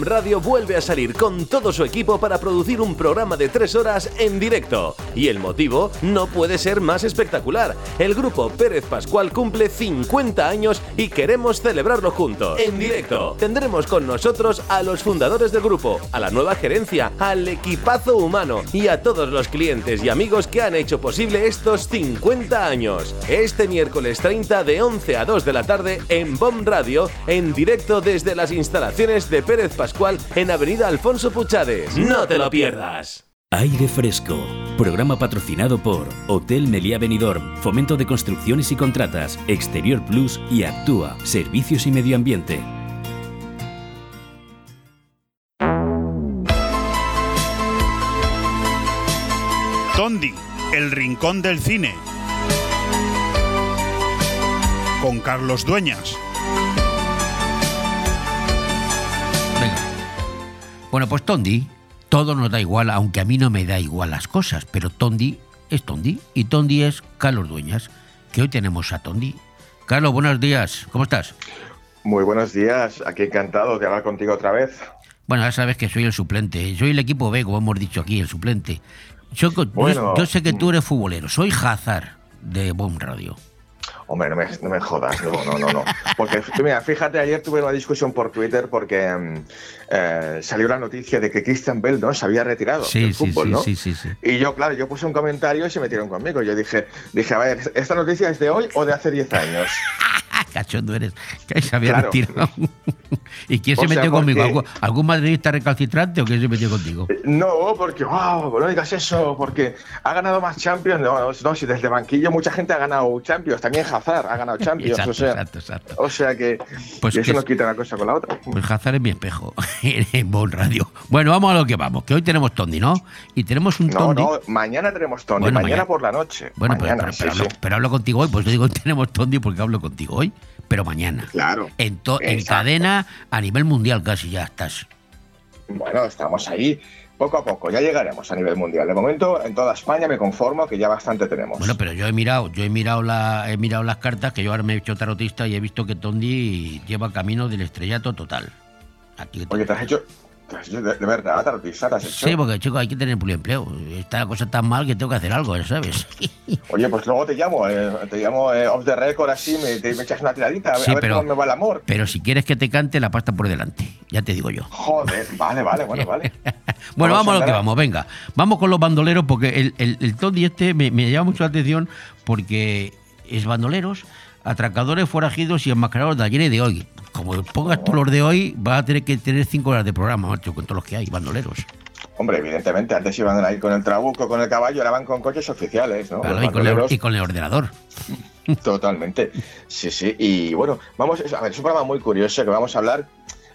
Radio vuelve a salir con todo su equipo para producir un programa de tres horas en directo. Y el motivo no puede ser más espectacular. El grupo Pérez Pascual cumple 50 años y queremos celebrarlo juntos. En directo. Tendremos con nosotros a los fundadores del grupo, a la nueva gerencia, al equipazo humano y a todos los clientes y amigos que han hecho posible estos 50 años. Este miércoles 30 de 11 a 2 de la tarde en BOM Radio, en directo desde las instalaciones de Pérez Pascual en Avenida Alfonso Puchades. No te lo pierdas. Aire Fresco. Programa patrocinado por Hotel Meliá Benidorm, Fomento de Construcciones y Contratas, Exterior Plus y Actúa, Servicios y Medio Ambiente. Tondi, el rincón del cine. Con Carlos Dueñas. Bueno, pues Tondi, todo nos da igual, aunque a mí no me da igual las cosas, pero Tondi es Tondi y Tondi es Carlos Dueñas, que hoy tenemos a Tondi. Carlos, buenos días, ¿cómo estás? Muy buenos días, aquí encantado de hablar contigo otra vez. Bueno, ya sabes que soy el suplente, soy el equipo B, como hemos dicho aquí, el suplente. Yo, yo- Bueno. yo sé que tú eres futbolero, soy Hazard de Bomb Radio. Hombre, no me, no me jodas, no, no, no, no. Porque, mira, fíjate, ayer tuve una discusión por Twitter porque mm, eh, salió la noticia de que Christian Bell no se había retirado Sí, del sí, fútbol, sí, ¿no? sí, sí, sí. Y yo, claro, yo puse un comentario y se metieron conmigo. Yo dije, dije, a ver, ¿esta noticia es de hoy o de hace 10 años? Cachondo eres. Que se había Claro. retirado. ¿Y quién se O sea, metió conmigo? porque- ¿Algún, algún madridista recalcitrante o quién se metió contigo? No, porque, wow, no digas eso, porque ha ganado más Champions. No, no, si desde banquillo mucha gente ha ganado Champions, también Hazard ha ganado Champions. Exacto, o, sea, exacto, exacto. o sea que Pues eso que no es- quita una cosa con la otra. Pues Hazard es mi espejo en Bon Radio. Bueno, vamos a lo que vamos, que hoy tenemos Tondi, ¿no? Y tenemos un No, Tondi. no, mañana tenemos Bueno, mañana, mañana. por la noche. Bueno, pero, mañana, pero- sí, pero sí. hablo, pero hablo contigo hoy, pues yo digo tenemos Tondi porque hablo contigo hoy, pero mañana. Claro. En, en cadena a nivel mundial casi ya estás. Bueno, estamos ahí poco a poco, ya llegaremos a nivel mundial. De momento, en toda España me conformo que ya bastante tenemos. Bueno, pero yo he mirado, yo he mirado la, he mirado las cartas, que yo ahora me he hecho tarotista y he visto que Tondi lleva camino del estrellato total. Aquí Oye, te has hecho de, de verdad, tarotista, te has hecho. Sí, porque chico, hay que tener empleo. Está la cosa tan mal que tengo que hacer algo, ¿sabes? Oye, pues luego te llamo, eh, te llamo eh, off the record así, me, te, me echas una tiradita, a, ver- Sí, a ver pero- cómo me va el amor. Pero si quieres que te cante, la pasta por delante. Ya te digo yo. Joder, vale, vale, bueno, vale. Bueno, Vamos vamos a lo que vamos, venga. Vamos con los bandoleros porque el, el, el Tondi este me, me llama mucho la atención porque es bandoleros, atracadores, forajidos y enmascarados de ayer y de hoy. Como pongas todos los de hoy, vas a tener que tener cinco horas de programa, macho, con todos los que hay, bandoleros. Hombre, evidentemente, antes iban ahí con el trabuco, con el caballo, ahora van con coches oficiales, ¿no? Claro, y, con el, bandoleros- y con el ordenador. Totalmente. Sí, sí. Y bueno, vamos, a ver, es un programa muy curioso que vamos a hablar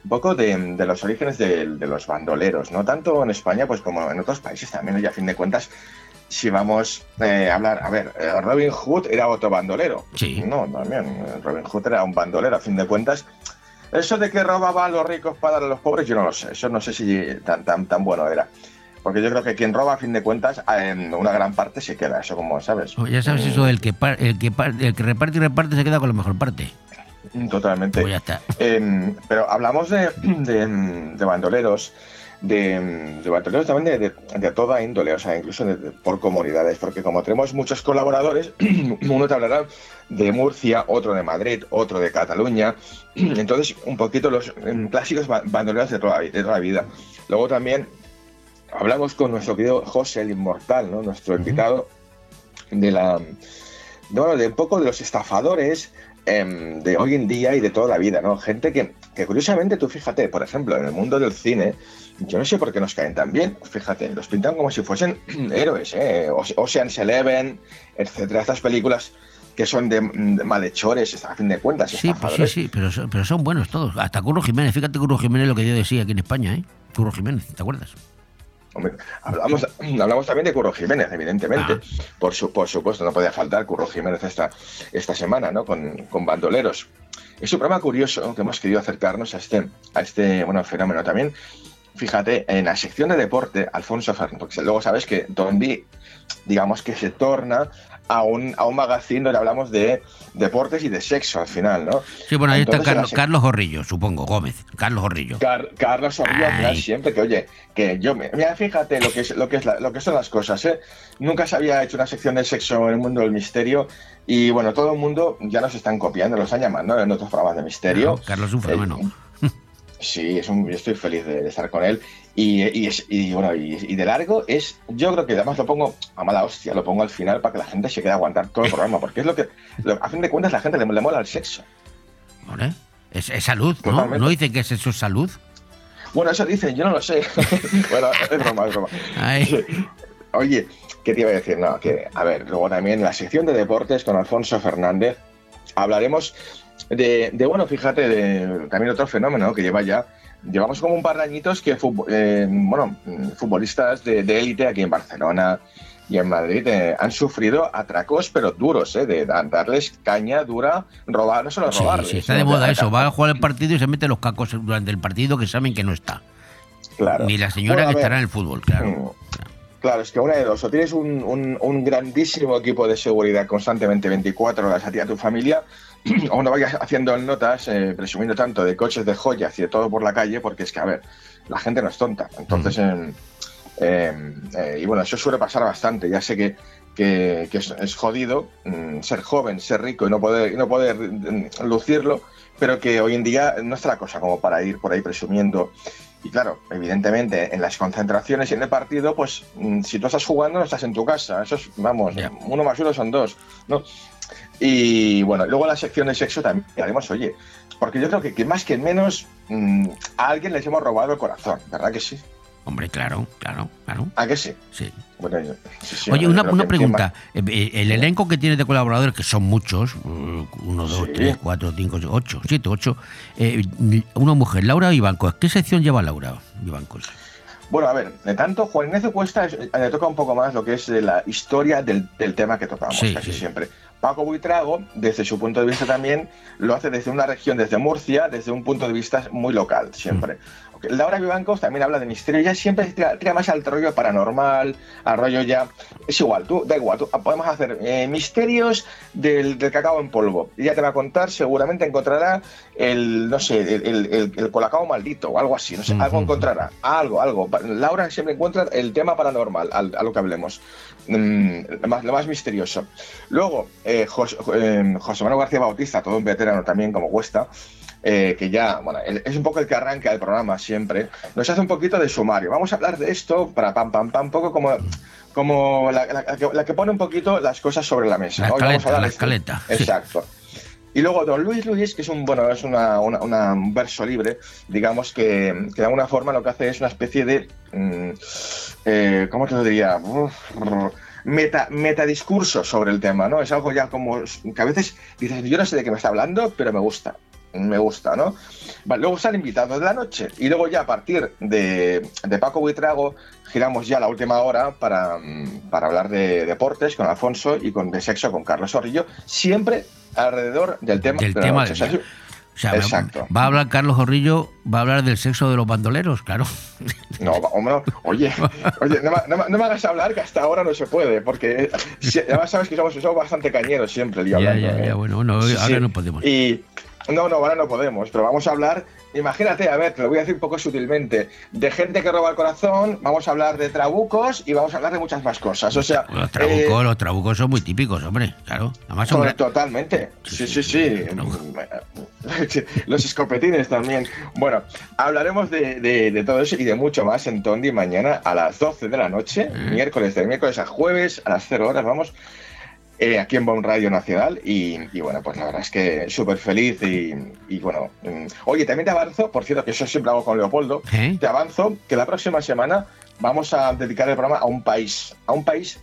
un poco de, de los orígenes de, de los bandoleros, no tanto en España pues como en otros países también, y a fin de cuentas, si vamos eh, a hablar, a ver, eh, Robin Hood era otro bandolero. Sí. No, también, eh, Robin Hood era un bandolero, a fin de cuentas. Eso de que robaba a los ricos para dar a los pobres, yo no lo sé. Eso no sé si tan, tan, tan bueno era. Porque yo creo que quien roba, a fin de cuentas, en una gran parte se queda. Eso como sabes. Ya sabes eso del que, par- el que, par- el que reparte y reparte se queda con la mejor parte. Totalmente. Pues ya está. Eh, pero hablamos de, de, de bandoleros, de, de bandoleros también de, de- de toda índole, o sea, incluso de- de- por comunidades, porque como tenemos muchos colaboradores, uno te hablará de Murcia, otro de Madrid, otro de Cataluña, entonces un poquito los em, clásicos ba- bandoleros de toda, de toda la vida. Luego también hablamos con nuestro querido José el Inmortal, ¿no? nuestro invitado de la de, bueno, de un poco de los estafadores em, de hoy en día y de toda la vida, ¿no? Gente que, que curiosamente, tú fíjate, por ejemplo, en el mundo del cine, yo no sé por qué nos caen tan bien, fíjate, los pintan como si fuesen héroes, ¿eh? Ocean's Eleven, etcétera, estas películas que son de, de malhechores, a fin de cuentas, Sí, pues sí, sí, pero son, pero son buenos todos. Hasta Curro Jiménez, fíjate Curro Jiménez lo que yo decía aquí en España, ¿eh? Curro Jiménez, ¿te acuerdas? Hombre, hablamos, hablamos también de Curro Jiménez, evidentemente. Por, su, por supuesto, no podía faltar Curro Jiménez esta, esta semana, ¿no? Con, con bandoleros. Es un programa curioso que hemos querido acercarnos a este, a este bueno, fenómeno también. Fíjate, en la sección de deporte, Alfonso Fernández, porque luego sabes que Dondi, digamos que se torna a un, a un magazine donde hablamos de deportes y de sexo al final, ¿no? Sí, bueno, ahí está Entonces, Carlos, Carlos Gorrillo, supongo, Gómez. Carlos Gorrillo. Car- Carlos Orrillo al final siempre que oye que yo me- mira fíjate lo que es lo que es la- lo que son las cosas ¿eh? nunca se había hecho una sección de sexo en el mundo del misterio y bueno todo el mundo ya nos están copiando lo están llamando en otros programas de misterio Claro, Carlos es un fenómeno. Sí es un, yo estoy feliz de, de estar con él y, y, es- y, bueno y, y de largo es yo creo que además lo pongo a mala hostia lo pongo al final para que la gente se quede a aguantar todo el programa porque es lo que lo- a fin de cuentas la gente le, le mola el sexo ¿Vale? Es, es salud, ¿no? Totalmente. ¿No dicen que es eso es salud? Bueno, eso dicen, yo no lo sé. bueno, es broma, es broma. Ay. Oye, ¿qué te iba a decir? No, que, a ver, luego también en la sección de deportes con Alfonso Fernández hablaremos de, de, bueno, fíjate, de también otro fenómeno que lleva ya, llevamos como un par de añitos que, futbo- eh, bueno, futbolistas de élite aquí en Barcelona y en Madrid eh, han sufrido atracos, pero duros, ¿eh? De da- darles caña dura, robar, no solo Sí, robar. sí, está de moda eso. Va a jugar el partido y se mete los cacos durante el partido que saben que no está. Claro. Ni la señora Bueno, que estará en el fútbol, claro. Mm. Claro, es que una de dos, o tienes un, un- un grandísimo equipo de seguridad constantemente 24 horas a ti a tu familia, o no vayas haciendo notas, eh, presumiendo tanto de coches de joyas y de todo por la calle, porque es que, a ver, la gente no es tonta. Entonces, eh, y bueno, eso suele pasar bastante. Ya sé que, que- que es, es jodido mm, ser joven, ser rico y no poder, y no poder mm, lucirlo, pero que hoy en día no es la cosa como para ir por ahí presumiendo. Y claro, evidentemente, en las concentraciones y en el partido, pues mm, si tú estás jugando, no estás en tu casa. Eso es, vamos, uno más uno son dos. ¿no? Y bueno, luego en la sección de sexo también haremos, oye, porque yo creo que, que más que menos mm, a alguien les hemos robado el corazón, ¿verdad que sí? Hombre, claro, claro, claro. ¿A que sí? Sí. Bueno, yo- sí, sí, Oye, una, una pregunta. Eh, eh, El elenco que tienes de colaboradores, que son muchos, eh, uno, dos, Sí. tres, cuatro, cinco, ocho, siete, ocho, eh, una mujer, Laura Vivancos. ¿Qué sección lleva Laura Vivancos? Bueno, a ver, de tanto Juan Ignacio Cuesta es- eh, le toca un poco más lo que es eh, la historia del, del tema que tocamos Sí, casi sí. siempre. Paco Buitrago, desde su punto de vista también, lo hace desde una región, desde Murcia, desde un punto de vista muy local, siempre. Mm. Laura Vivancos también habla de misterio, ya siempre tira, tira más al rollo paranormal, al rollo ya... Es igual, tú, da igual, tú, podemos hacer eh, misterios del, del cacao en polvo. Y ya te va a contar, seguramente encontrará el, no sé, el, el, el- el colacao maldito o algo así, no sé, algo encontrará, algo, algo. Laura siempre encuentra el tema paranormal, al- a lo que hablemos. Mm, lo, más, lo más misterioso. Luego, eh, Jos- eh, José Manuel García Bautista, todo un veterano también como Cuesta, eh, que ya, bueno, es un poco el que arranca el programa siempre, nos hace un poquito de sumario. Vamos a hablar de esto para pam, pam, pam, un poco como, como la, la- la que, la que pone un poquito las cosas sobre la mesa. La escaleta, la. Exacto. Y luego Don Luis Luis, que es un bueno, es una, una- una- un verso libre, digamos que, que de alguna forma lo que hace es una especie de mm, eh, ¿cómo te lo diría? Uf, Meta, metadiscurso sobre el tema, ¿no? Es algo ya como que a veces dices, yo no sé de qué me está hablando, pero me gusta. Me gusta, ¿no? Vale, luego están invitados de la noche. Y luego ya a partir de, de Paco Buitrago giramos ya la última hora para, mm, para hablar de deportes con Alfonso y con de sexo con Carlos Zorrillo, siempre alrededor del tema Del de la tema noche. del O sea, Exacto. va a hablar Carlos Jorrillo, va a hablar del sexo de los bandoleros, claro. No, va- hombre, oye, oye no, me- no me- no me hagas hablar que hasta ahora no se puede, porque si- además sabes que somos, somos bastante cañeros siempre, el día Ya, hablando, ya, ¿eh? ya, bueno, bueno, ahora sí. no podemos. Y no, no, ahora no podemos, pero vamos a hablar, imagínate, a ver, te lo voy a decir un poco sutilmente, de gente que roba el corazón, vamos a hablar de trabucos y vamos a hablar de muchas más cosas. O sea, Los trabucos, eh, los trabucos son muy típicos, hombre, claro. Además son Totalmente. Sí, sí, sí. Los escopetines también. Bueno, hablaremos de, de- de todo eso y de mucho más en Tondi mañana a las 12 de la noche, miércoles, de miércoles a jueves a las 0 horas, vamos, eh, aquí en Bon Radio Nacional. Y, y bueno, pues la verdad es que súper feliz y, y bueno. mm, Oye, también te avanzo, por cierto, que eso siempre hago con Leopoldo, ¿Eh? te avanzo que la próxima semana vamos a dedicar el programa a un país, a un país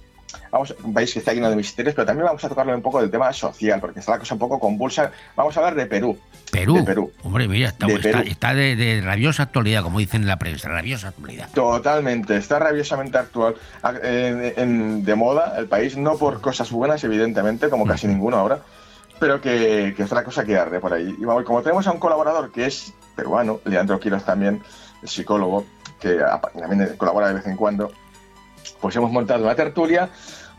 Vamos, país que está lleno de misterios, pero también vamos a tocarlo un poco del tema social, porque está la cosa un poco convulsa. Vamos a hablar de Perú. Perú. De Perú. Hombre, mira, está, De está- está de, de rabiosa actualidad, como dicen en la prensa, rabiosa actualidad. Totalmente, está rabiosamente actual, en- en- de moda el país, no por cosas buenas, evidentemente, como casi ninguno ahora, pero que, que es la cosa que arde por ahí. Y vamos, como tenemos a un colaborador que es peruano, Leandro Quiroz también, el psicólogo, que también colabora de vez en cuando, pues hemos montado una tertulia,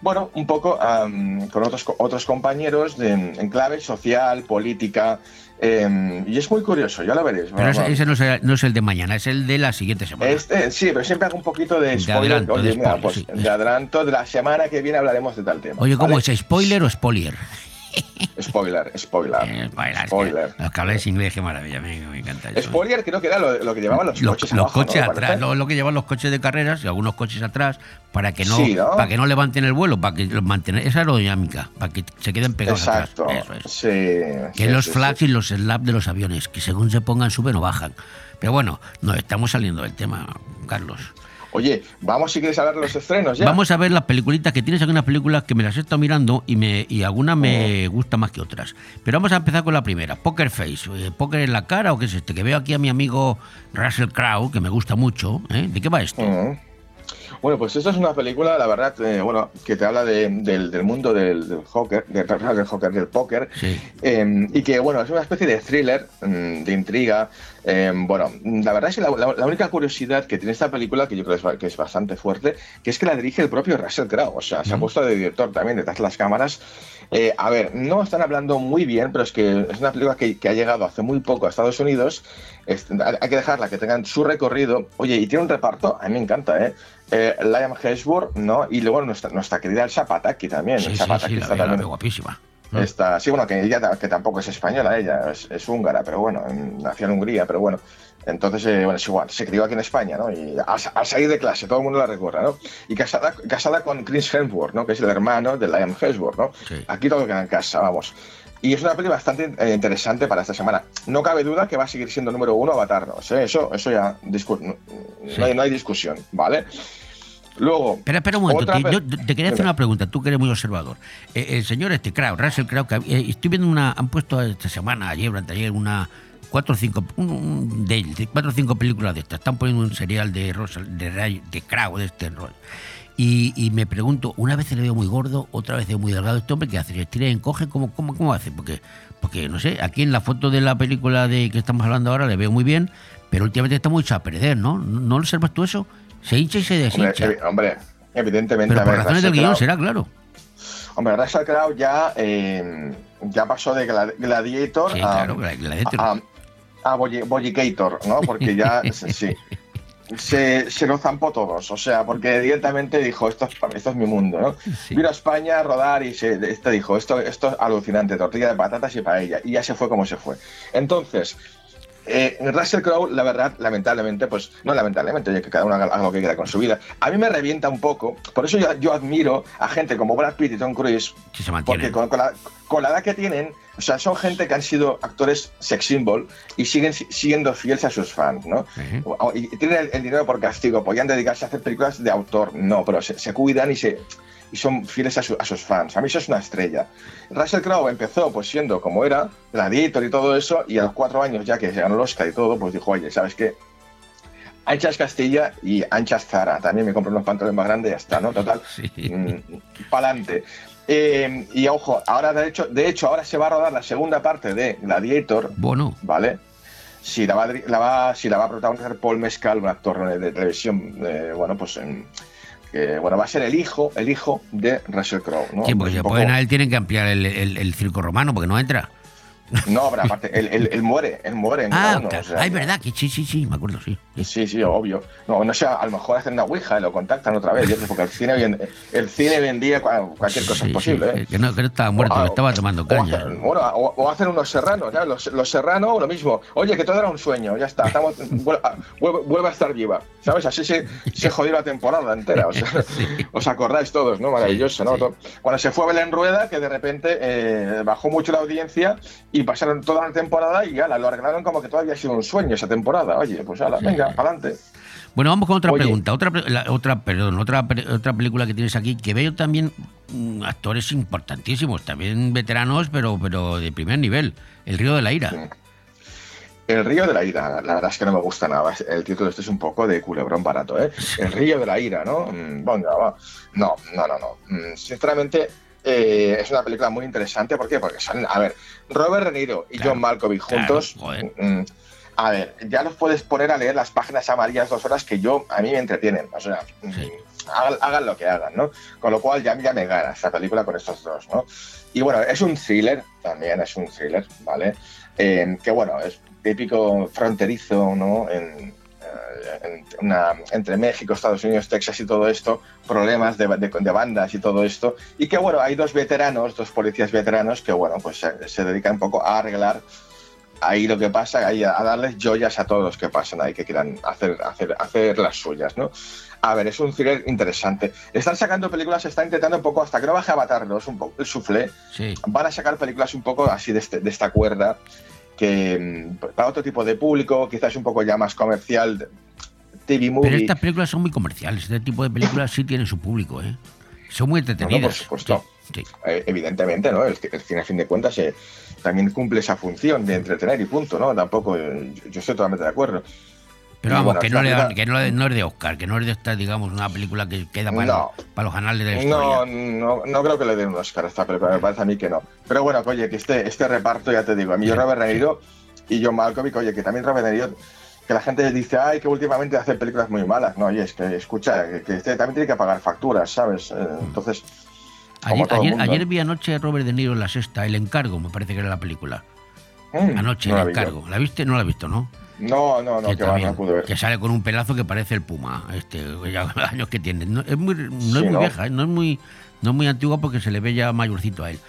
bueno, un poco am, con otros, otros compañeros de- en clave social, política, em, y es muy curioso, ya lo veréis. Pero ese, no, es, no es el de mañana, es el de la siguiente semana. Este, sí, pero siempre hago un poquito de De spoiler. adelanto, Oye, de mira, spoiler, pues, sí. de adelanto de la semana que viene hablaremos de tal tema. Oye, ¿cómo ¿vale? es? ¿Spoiler o spoiler? Spoiler, spoiler. spoiler. Los que habláis inglés, qué maravilla, me, me encanta eso. Spoiler creo que era lo, lo que llevaban los, Los, coches los abajo, ¿no? coches Me atrás, lo, lo que llevan los coches de carreras y algunos coches atrás para que no, Sí, ¿no? para que no levanten el vuelo, para que los mantener esa aerodinámica, para que se queden pegados Exacto. atrás. Eso es. Sí, Que sí, los sí, flags y los slaps de los aviones, que según se pongan suben o bajan. Pero bueno, nos estamos saliendo del tema, Carlos. Oye, vamos si quieres hablar de los estrenos ya. Vamos a ver las peliculitas, que tienes algunas películas que me las he estado mirando y, me, y algunas Oh. me gustan más que otras. Pero vamos a empezar con la primera, Poker Face. Eh, ¿Póker en la cara o qué es este? Que veo aquí a mi amigo Russell Crowe, que me gusta mucho. ¿eh? ¿De qué va esto? Mm. Bueno, pues esto es una película, la verdad, eh, bueno, que te habla de- del, del mundo del, del hockey, del, del del póker, Sí. eh, y que, bueno, es una especie de thriller, mm, de intriga. eh, bueno, la verdad es que la, la- la única curiosidad que tiene esta película, que yo creo que es, que es bastante fuerte, que es que la dirige el propio Russell Crowe, o sea, se ha puesto de director también detrás de las cámaras. Eh, a ver, no están hablando muy bien, pero es que es una película que, que ha llegado hace muy poco a Estados Unidos. Es- hay que dejarla que tengan su recorrido. Oye, y tiene un reparto, a mí me encanta, ¿eh? Eh Liam Hemsworth, ¿no? Y luego nuestra, nuestra querida Elsa Pataki también. Sí, Elsa sí, Pataki sí, la está la también veo guapísima. Ah. Esta, sí, bueno, que ella que tampoco es española, ella es, es húngara, pero bueno, en- nació en Hungría, pero bueno. Entonces, eh, bueno, es igual, se crió aquí en España, ¿no? Y al salir de clase, todo el mundo la recuerda, ¿no? Y casada, casada con Chris Hemsworth, ¿no? Que es el hermano de Liam Hemsworth, ¿no? Aquí todo queda en casa, vamos. Y es una peli bastante eh, interesante para esta semana. No cabe duda que va a seguir siendo número uno Avatar, ¿no? sé, Eso, eso ya no, hay, no hay discusión, ¿vale? Luego. Espera, espera un momento, yo te quería hacer una pregunta, tú que eres muy observador. Eh, el señor este Crow, Russell Crowe, que, eh, estoy viendo una, han puesto esta semana, ayer o anteayer, una cuatro o cinco, un, un- de, cuatro o cinco películas de estas. Están poniendo un serial de Russell, de, de Crowe, de este rol. Y, y me pregunto, una vez le veo muy gordo, otra vez le veo muy delgado. ¿Este hombre qué hace? ¿Se estira y encoge? ¿Cómo, cómo, cómo hace? Porque, porque, no sé, aquí en la foto de la película de que estamos hablando ahora le veo muy bien, pero últimamente está muy echado a perder, ¿no? ¿No observas tú eso? Se hincha y se deshincha. hombre, evidentemente. Pero a por razones del guion será, claro. Hombre, Russell Crowe ya, eh, ya pasó de Gla- Gladiator Sí, a, claro, Gladiator. a, a Boy- Boyigator, ¿no? Porque ya, sí, se, se lo zampó todos, o sea, porque evidentemente dijo, esto, es- esto es mi mundo, ¿no? Vino a España a rodar y se, este dijo, esto, esto es alucinante, tortilla de patatas y paella, y ya se fue como se fue. Entonces, eh, Russell Crowe, la verdad, lamentablemente, pues no lamentablemente, oye, que cada uno haga, lo que quiera con su vida. A mí me revienta un poco, por eso yo, yo admiro a gente como Brad Pitt y Tom Cruise, Sí, se mantiene. porque con, con la, con la edad que tienen, o sea, son gente que han sido actores sex symbol y siguen si- siendo fieles a sus fans, ¿no? Y tienen el, el dinero por castigo, podían dedicarse a hacer películas de autor, no, pero se, se cuidan y se y son fieles a, su- a sus fans. A mí eso es una estrella. Russell Crowe empezó pues siendo como era, gladiator y todo eso, y a los cuatro años ya que se ganó el Oscar y todo, pues dijo, oye, ¿sabes qué? Anchas Castilla y anchas Zara. También me compro unos pantalones más grandes y ya está, ¿no? Total. Pa'lante. Eh, y ojo, ahora de hecho, de hecho, ahora se va a rodar la segunda parte de Gladiator. Bueno. ¿Vale? Si la va, la va, si la va a protagonizar Paul Mescal, un actor de, televisión, eh, bueno, pues que bueno, va a ser el hijo, el hijo de Russell Crowe, ¿no? Sí, poco- pueden a él tienen que ampliar el, el- el circo romano porque no entra. No, pero aparte, él, él- él muere, él muere en Ah, uno, claro. o sea, Ah, es verdad que sí, sí, sí, me acuerdo, sí. Sí, sí, obvio. No, no sé, a lo mejor hacen una ouija y lo contactan otra vez, porque el cine, el cine hoy en día cua- cualquier cosa Sí, posible, sí, ¿eh? que, no, que no estaba muerto, que estaba tomando O caña. hacen, bueno, o, o hacen unos serranos, ¿sabes? Los, los serranos, lo mismo. Oye, que todo era un sueño, ya está. Estamos, vuelve, a- vuelve- a estar viva, ¿sabes? Así se, se jodió la temporada entera. O sea, Os acordáis todos, ¿no? Maravilloso, ¿no? Cuando se fue Belén Rueda, que de repente eh, bajó mucho la audiencia y pasaron toda la temporada y ya lo arreglaron como que todavía ha sido un sueño esa temporada. Oye, pues ala, venga, adelante. Bueno, vamos con otra Oye. pregunta. Otra, la- otra, perdón, otra, otra película que tienes aquí que veo también mm, actores importantísimos, también veteranos, pero, pero de primer nivel. El Río de la Ira. El río de la ira, la verdad es que no me gusta nada. El título este es un poco de culebrón barato, ¿eh? El río de la ira, ¿no? Mm, Venga, va. No, no, no, no. Mm, Sinceramente, eh, es una película muy interesante. ¿Por qué? Porque son, a ver, Robert De Niro y John Malkovich juntos. mm, a ver, ya los puedes poner a leer las páginas amarillas dos horas que yo, a mí me entretienen. O sea, mm, hagan, hagan lo que hagan, ¿no? Con lo cual ya, ya me gana esta película con estos dos, ¿no? Y bueno, es un thriller, también es un thriller, ¿vale? Eh, que bueno, es típico fronterizo, ¿no? En una- entre México, Estados Unidos, Texas y todo esto, problemas de, de- de bandas y todo esto. Y que bueno, hay dos veteranos, dos policías veteranos que bueno, pues se, se dedican un poco a arreglar ahí lo que pasa, ahí a, a darles joyas a todos los que pasan ahí, que quieran hacer, hacer, hacer las suyas, ¿no? A ver, es un thriller interesante. Están sacando películas, se está intentando un poco, hasta que no baje Avatar 2, un poco el soufflé, Sí. van a sacar películas un poco así de, este- de esta cuerda, que mm, para otro tipo de público, quizás un poco ya más comercial, TV movie. Pero estas películas son muy comerciales. Este tipo de películas sí tienen su público, ¿eh? Son muy No, no, entretenidas. por supuesto. Eh, evidentemente, ¿no? El, cine, a fin de cuentas, eh, también cumple esa función de entretener y punto, ¿no? Tampoco, eh, yo, yo estoy totalmente de acuerdo. Pero vamos, que, no, le que no, es de Oscar, que no es de esta, digamos, una película que queda para, No. para los anales de la historia. No, no, no creo que le den un Oscar a esta película, me parece a mí que no. Pero bueno, oye, que este, este reparto, ya te digo, a mí Robert De Niro y John Malkovich, oye, que también Robert De Niro, que la gente dice, ay, que últimamente hace películas muy malas. No, oye, es que, escucha, que, que este también tiene que pagar facturas, ¿sabes? Eh, entonces, como Ayer, ayer, mundo. ayer vi anoche a Robert De Niro en la sexta, El Encargo, me parece que era la película. Mm, Anoche, no El yo. Encargo. ¿La viste? No la he visto, ¿no? No, no, no, que, que también- que sale con un pelazo que parece el Puma, este, ya los años que tiene. No, es muy, no es Sí, muy ¿no? vieja, ¿eh? no es muy, no es muy antigua porque se le ve ya mayorcito a él.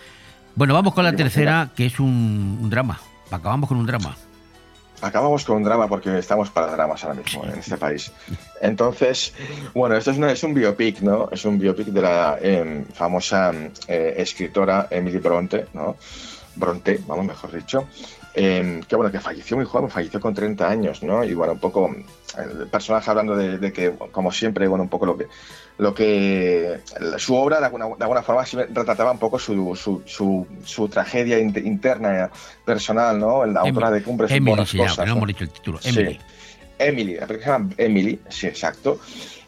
Bueno, vamos con la tercera, que es un, un drama. Acabamos con un drama. Acabamos con un drama porque estamos para dramas ahora mismo en este país. Entonces, bueno, esto es, una- es un biopic, ¿no? Es un biopic de la em, famosa eh, escritora Emily Bronte, ¿no? Bronte, vamos, mejor dicho. Em, que bueno, que falleció muy joven, falleció con 30 años, ¿no? Y bueno, un poco el personaje hablando de, de que, como siempre, bueno, un poco lo que lo que su obra de alguna, de alguna forma retrataba un poco su, su, su, su tragedia int- interna eh, personal, ¿no? La autora de Cumbres Emily llama, Cosas, que no ¿no? hemos dicho el título. Sí. Emily. Emily, la película se llama Emily, sí, exacto.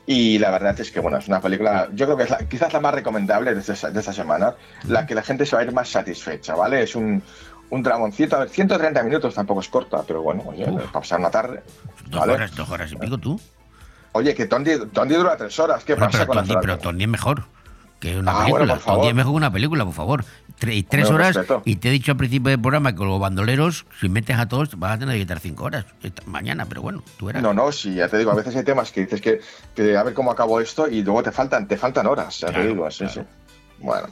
Y la verdad es que, bueno, es una película, yo creo que es la- quizás la más recomendable de esta, de esta semana, la que la gente se va a ir más satisfecha, ¿vale? Es un, un dramoncito, a ver, 130 minutos tampoco es corta, pero bueno, oye, para pasar una tarde. Dos ¿vale? horas, dos horas y pico tú. Oye, que Tondi, Tondi dura tres horas, ¿qué Bueno, pasa pero con Tondi, horas? pero Tondi es mejor que una Ah, película. bueno. Tondi es mejor que una película, por favor. Tres Hombre, horas, respeto. y te he dicho al principio del programa que los bandoleros, si metes a todos, vas a tener que quitar cinco horas mañana, pero bueno, tú verás. No, no, sí, ya te digo, a veces hay temas que dices que, que a ver cómo acabo esto y luego te faltan, te faltan horas, ya te digo, sí, sí. Bueno.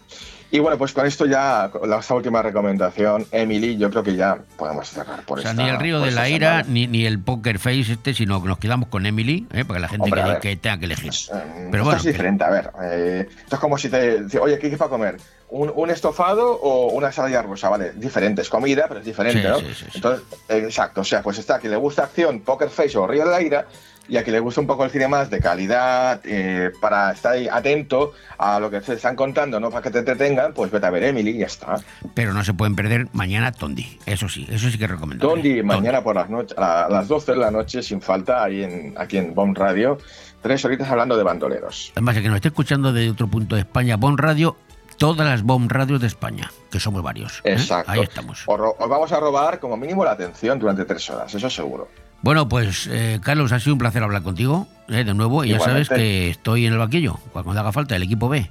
Y bueno, pues con esto ya, con la- esta última recomendación, Emily, yo creo que ya podemos cerrar por O sea, esta- ni el río de la ira, ni, ni el poker face este, sino que nos quedamos con Emily, ¿eh? para que la gente Hombre, que, que tenga que elegir. Pero esto bueno, es diferente, a ver. eh, esto es como si te dice, oye, ¿qué quieres para comer? ¿Un, un estofado o una ensalada rusa? Vale, diferente, es comida, pero es diferente, Sí, ¿no? sí, sí, sí. Entonces, eh, exacto, o sea, pues está a quien le gusta acción, Poker Face o Río de la Ira, y a quien le gusta un poco el cine más de calidad, eh, para estar ahí atento a lo que se están contando, no para que te entretengan, pues vete a ver Emily y ya está. pero no se pueden perder mañana Tondi. Eso sí, eso sí que recomiendo. Tondi, mañana por las noches, a las 12 de la noche, sin falta, ahí en, aquí en Bomb Radio, tres horitas hablando de bandoleros. Además, el que nos esté escuchando de otro punto de España, Bon Radio, todas las Bon Radios de España, que somos varios. ¿eh? Exacto. Ahí estamos. Os vamos a robar como mínimo la atención durante tres horas, eso seguro. Bueno, pues eh, Carlos, ha sido un placer hablar contigo eh, de nuevo. Y ya sabes que estoy en el banquillo, cuando haga falta, el equipo B.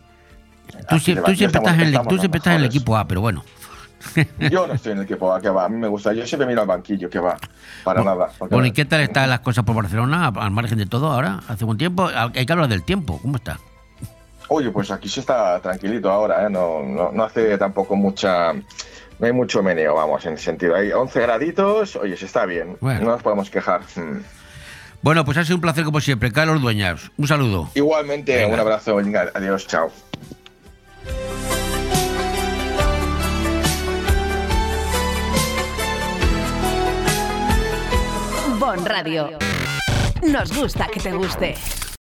Tú, siempre, estamos- estás en, el, estamos tú los siempre estás en el mejores. equipo A, pero bueno. Yo no estoy en el equipo A, que va, a mí me gusta, yo siempre miro al banquillo, que va, para nada. Bueno, ¿y qué tal están las cosas por Barcelona, al margen de todo ahora? Hace un tiempo, hay que hablar del tiempo, ¿cómo está? Oye, pues aquí sí está tranquilito ahora, ¿eh? no, no, no hace tampoco mucha... No hay mucho meneo, vamos, en el sentido. Hay 11 graditos, oye, se está bien, Bueno. no nos podemos quejar. Mm. Bueno, pues ha sido un placer como siempre. Carlos Dueñas, un saludo. Igualmente, Venga. un abrazo, venga, adiós, chao. Bon Radio. Nos gusta que te guste.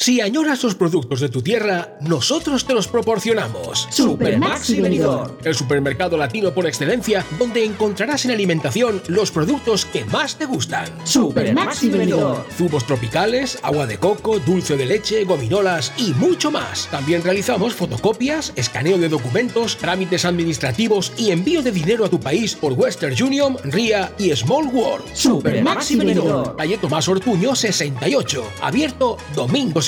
Si añoras los productos de tu tierra, nosotros te los proporcionamos. Supermaxi Benidorm. El supermercado latino por excelencia, donde encontrarás en alimentación los productos que más te gustan. Supermaxi Benidorm. Zumos tropicales, agua de coco, dulce de leche, gominolas y mucho más. También realizamos fotocopias, escaneo de documentos, trámites administrativos y envío de dinero a tu país por Western Union, RIA y Small World. Supermaxi Benidorm. Calle Tomás Ortuño 68, abierto domingos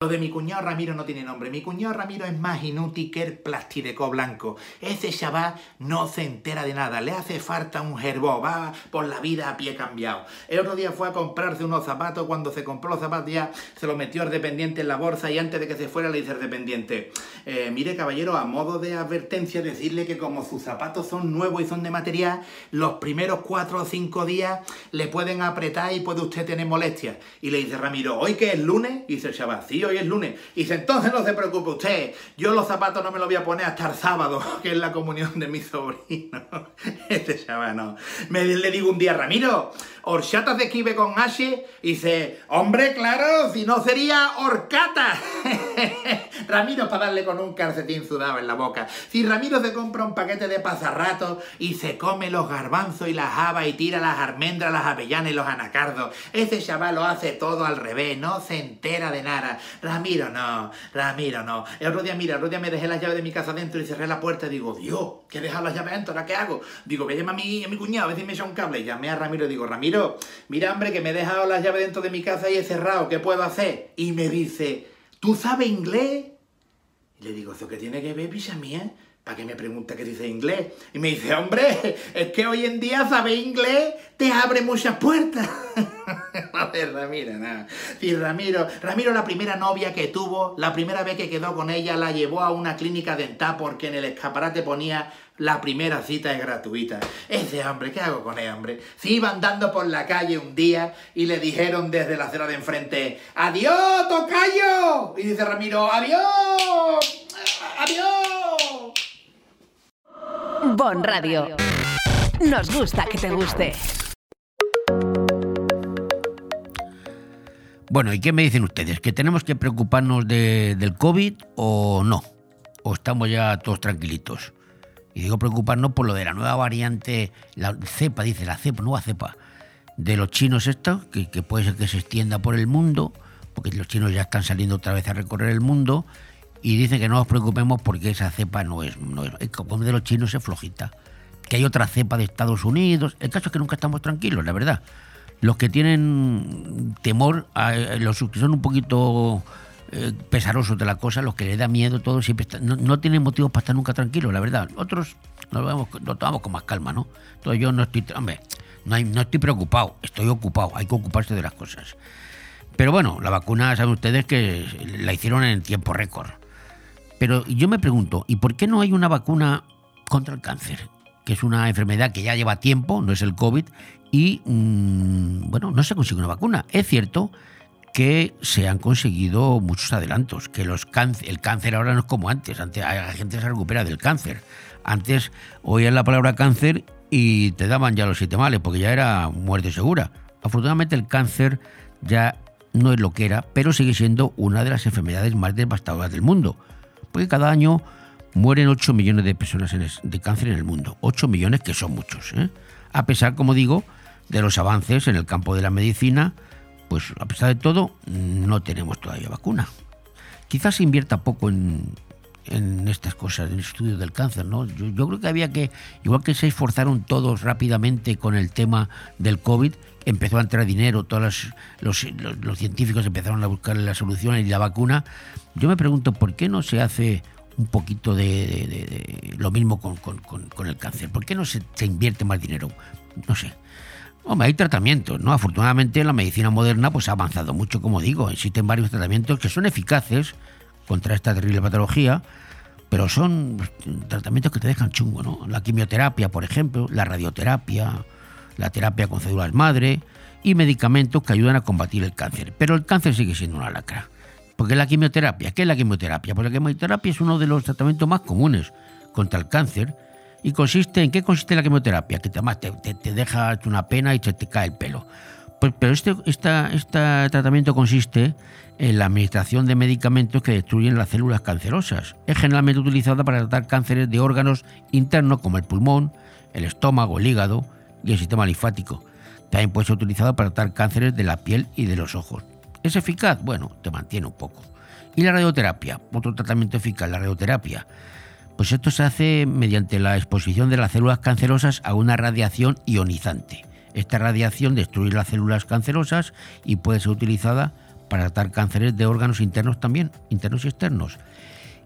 Lo de mi cuñado Ramiro no tiene nombre. Mi cuñado Ramiro es más inútil que el plastideco blanco. Ese chaval no se entera de nada. Le hace falta un gerbo. Va por la vida a pie cambiado. El otro día fue a comprarse unos zapatos. Cuando se compró los zapatos ya se los metió al dependiente en la bolsa y antes de que se fuera le dice al dependiente, "Eh, mire caballero, a modo de advertencia decirle que como sus zapatos son nuevos y son de material, los primeros cuatro o cinco días le pueden apretar y puede usted tener molestias. Y le dice Ramiro, ¿hoy que es lunes? Y dice el chaval, sí, hoy es lunes. Y dice, entonces no se preocupe usted, yo los zapatos no me los voy a poner hasta el sábado, que es la comunión de mi sobrino. Este chaval no. Me, le digo un día, Ramiro, ¿horchatas de esquive con H? Y dice, hombre, claro, si no sería horcata. Ramiro para darle con un calcetín sudado en la boca. Si Ramiro se compra un paquete de pasarratos y se come los garbanzos y las habas y tira las almendras, las avellanas y los anacardos, ese chaval lo hace todo al revés, no se entera de nada. Ramiro no, Ramiro no. El otro mira, el otro día me dejé las llaves de mi casa dentro y cerré la puerta y digo, Dios, que he dejado las llaves dentro, ¿ahora qué hago? Digo, voy a a mi, mi cuñado, a ver si me echa un cable. Llamé a Ramiro y digo, Ramiro, mira, hombre, que me he dejado las llaves dentro de mi casa y he cerrado, ¿qué puedo hacer? Y me dice, ¿tú sabes inglés? Y le digo, ¿eso qué tiene que ver, pisa mía? ¿Para que me pregunta qué dice inglés? Y me dice, hombre, es que hoy en día saber inglés te abre muchas puertas. A ver, Ramiro, nada. Sí, Ramiro, Ramiro, la primera novia que tuvo, la primera vez que quedó con ella, la llevó a una clínica dental porque en el escaparate ponía la primera cita es gratuita. Ese hombre, ¿qué hago con él, hombre? Si iba andando por la calle un día y le dijeron desde la acera de enfrente, ¡Adiós, tocayo! Y dice Ramiro, ¡Adiós! ¡Adiós! Bon Radio. Nos gusta que te guste. Bueno, ¿y qué me dicen ustedes? ¿Que tenemos que preocuparnos de- del COVID o no? ¿O estamos ya todos tranquilitos? Y digo preocuparnos por lo de la nueva variante, la cepa, dice la cepa, nueva cepa, de los chinos esto, que, que puede ser que se extienda por el mundo, porque los chinos ya están saliendo otra vez a recorrer el mundo, y dicen que no nos preocupemos porque esa cepa no es, no es, como de los chinos es flojita. Que hay otra cepa de Estados Unidos. El caso es que nunca estamos tranquilos, la verdad. Los que tienen temor, eh, los que son un poquito eh, pesarosos de la cosa, los que les da miedo, todo siempre están- no, no tienen motivos para estar nunca tranquilos, la verdad. Otros nos vemos- lo tomamos con más calma, ¿no? Entonces yo no estoy, hombre, no, hay- no estoy preocupado, estoy ocupado, hay que ocuparse de las cosas. Pero bueno, la vacuna, saben ustedes que la hicieron en tiempo récord. Pero yo me pregunto, ¿y por qué no hay una vacuna contra el cáncer? Que es una enfermedad que ya lleva tiempo, no es el COVID, y mm, bueno, no se consigue una vacuna. Es cierto que se han conseguido muchos adelantos, que los cáncer, el cáncer ahora no es como antes, antes la gente se recupera del cáncer. Antes oías la palabra cáncer y te daban ya los siete males, porque ya era muerte segura. Afortunadamente el cáncer ya no es lo que era, pero sigue siendo una de las enfermedades más devastadoras del mundo, porque cada año mueren 8 millones de personas de cáncer en el mundo. 8 millones que son muchos. ¿eh? A pesar, como digo, de los avances en el campo de la medicina, pues a pesar de todo, no tenemos todavía vacuna. Quizás se invierta poco en, en estas cosas, en el estudio del cáncer, ¿no? Yo creo que había que, igual que se esforzaron todos rápidamente con el tema del COVID, empezó a entrar dinero, todos los, los- científicos empezaron a buscar la solución y la vacuna. Yo me pregunto, ¿por qué no se hace un poquito de, lo mismo con, con- con- con el cáncer? ¿Por qué no se, se invierte más dinero? No sé. Hombre, hay tratamientos, ¿no? Afortunadamente la medicina moderna pues ha avanzado mucho, como digo. Existen varios tratamientos que son eficaces contra esta terrible patología, pero son pues, tratamientos que te dejan chungo, ¿no? La quimioterapia, por ejemplo, la radioterapia, la terapia con células madre y medicamentos que ayudan a combatir el cáncer. Pero el cáncer sigue siendo una lacra. Porque la quimioterapia, ¿qué es la quimioterapia? Pues la quimioterapia es uno de los tratamientos más comunes contra el cáncer y consiste en qué consiste la quimioterapia, que te, te, te- deja una pena y se te cae el pelo. Pues, pero este, esta, este tratamiento consiste en la administración de medicamentos que destruyen las células cancerosas. Es generalmente utilizada para tratar cánceres de órganos internos como el pulmón, el estómago, el hígado y el sistema linfático. También puede ser utilizado para tratar cánceres de la piel y de los ojos. ¿Es eficaz? Bueno, te mantiene un poco. ¿Y la radioterapia? Otro tratamiento eficaz, la radioterapia. Pues esto se hace mediante la exposición de las células cancerosas a una radiación ionizante. Esta radiación destruye las células cancerosas y puede ser utilizada para tratar cánceres de órganos internos también, internos y externos.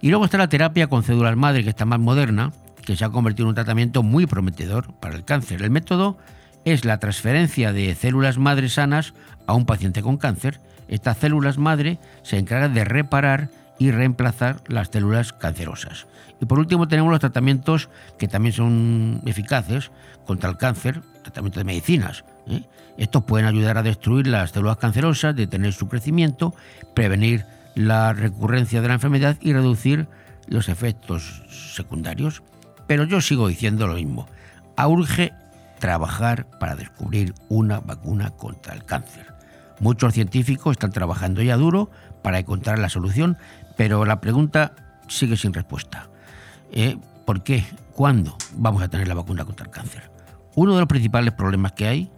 Y luego está la terapia con células madre, que está más moderna, que se ha convertido en un tratamiento muy prometedor para el cáncer. El método es la transferencia de células madre sanas a un paciente con cáncer. Estas células madre se encargan de reparar y reemplazar las células cancerosas. Y por último tenemos los tratamientos que también son eficaces contra el cáncer, tratamiento de medicinas. ¿eh? Estos pueden ayudar a destruir las células cancerosas, detener su crecimiento, prevenir la recurrencia de la enfermedad y reducir los efectos secundarios. Pero yo sigo diciendo lo mismo. Urge trabajar para descubrir una vacuna contra el cáncer. Muchos científicos están trabajando ya duro para encontrar la solución, pero la pregunta sigue sin respuesta. ¿Eh? ¿Por qué? ¿Cuándo vamos a tener la vacuna contra el cáncer? Uno de los principales problemas que hay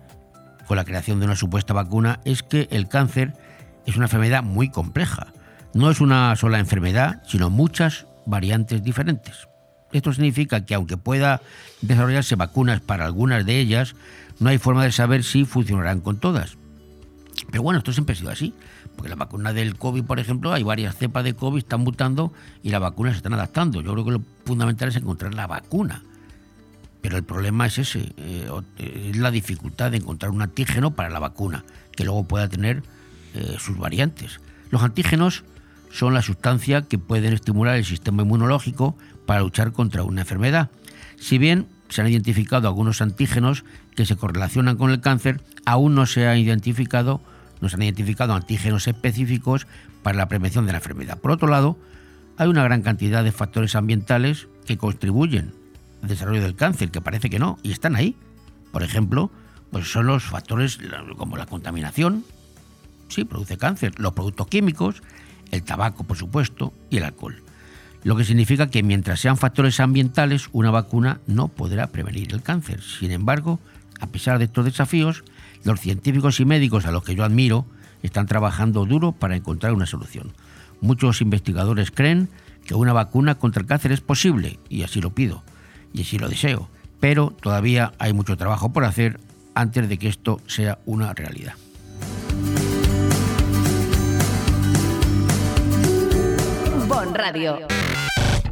con la creación de una supuesta vacuna es que el cáncer es una enfermedad muy compleja. No es una sola enfermedad, sino muchas variantes diferentes. Esto significa que aunque pueda desarrollarse vacunas para algunas de ellas, no hay forma de saber si funcionarán con todas. Pero bueno, esto siempre ha sido así, porque la vacuna del COVID, por ejemplo, hay varias cepas de COVID, están mutando y las vacunas se están adaptando. Yo creo que lo fundamental es encontrar la vacuna. Pero el problema es ese, eh, es la dificultad de encontrar un antígeno para la vacuna, que luego pueda tener eh, sus variantes. Los antígenos son la sustancia que pueden estimular el sistema inmunológico para luchar contra una enfermedad. Si bien se han identificado algunos antígenos que se correlacionan con el cáncer, aún no se ha identificado, no se han identificado antígenos específicos para la prevención de la enfermedad. Por otro lado, hay una gran cantidad de factores ambientales que contribuyen al desarrollo del cáncer, que parece que no, y están ahí. Por ejemplo, pues son los factores como la contaminación, sí, produce cáncer, los productos químicos, el tabaco, por supuesto, y el alcohol. Lo que significa que mientras sean factores ambientales, una vacuna no podrá prevenir el cáncer. Sin embargo, a pesar de estos desafíos, los científicos y médicos a los que yo admiro están trabajando duro para encontrar una solución. Muchos investigadores creen que una vacuna contra el cáncer es posible, y así lo pido, y así lo deseo, pero todavía hay mucho trabajo por hacer antes de que esto sea una realidad. Bon Radio.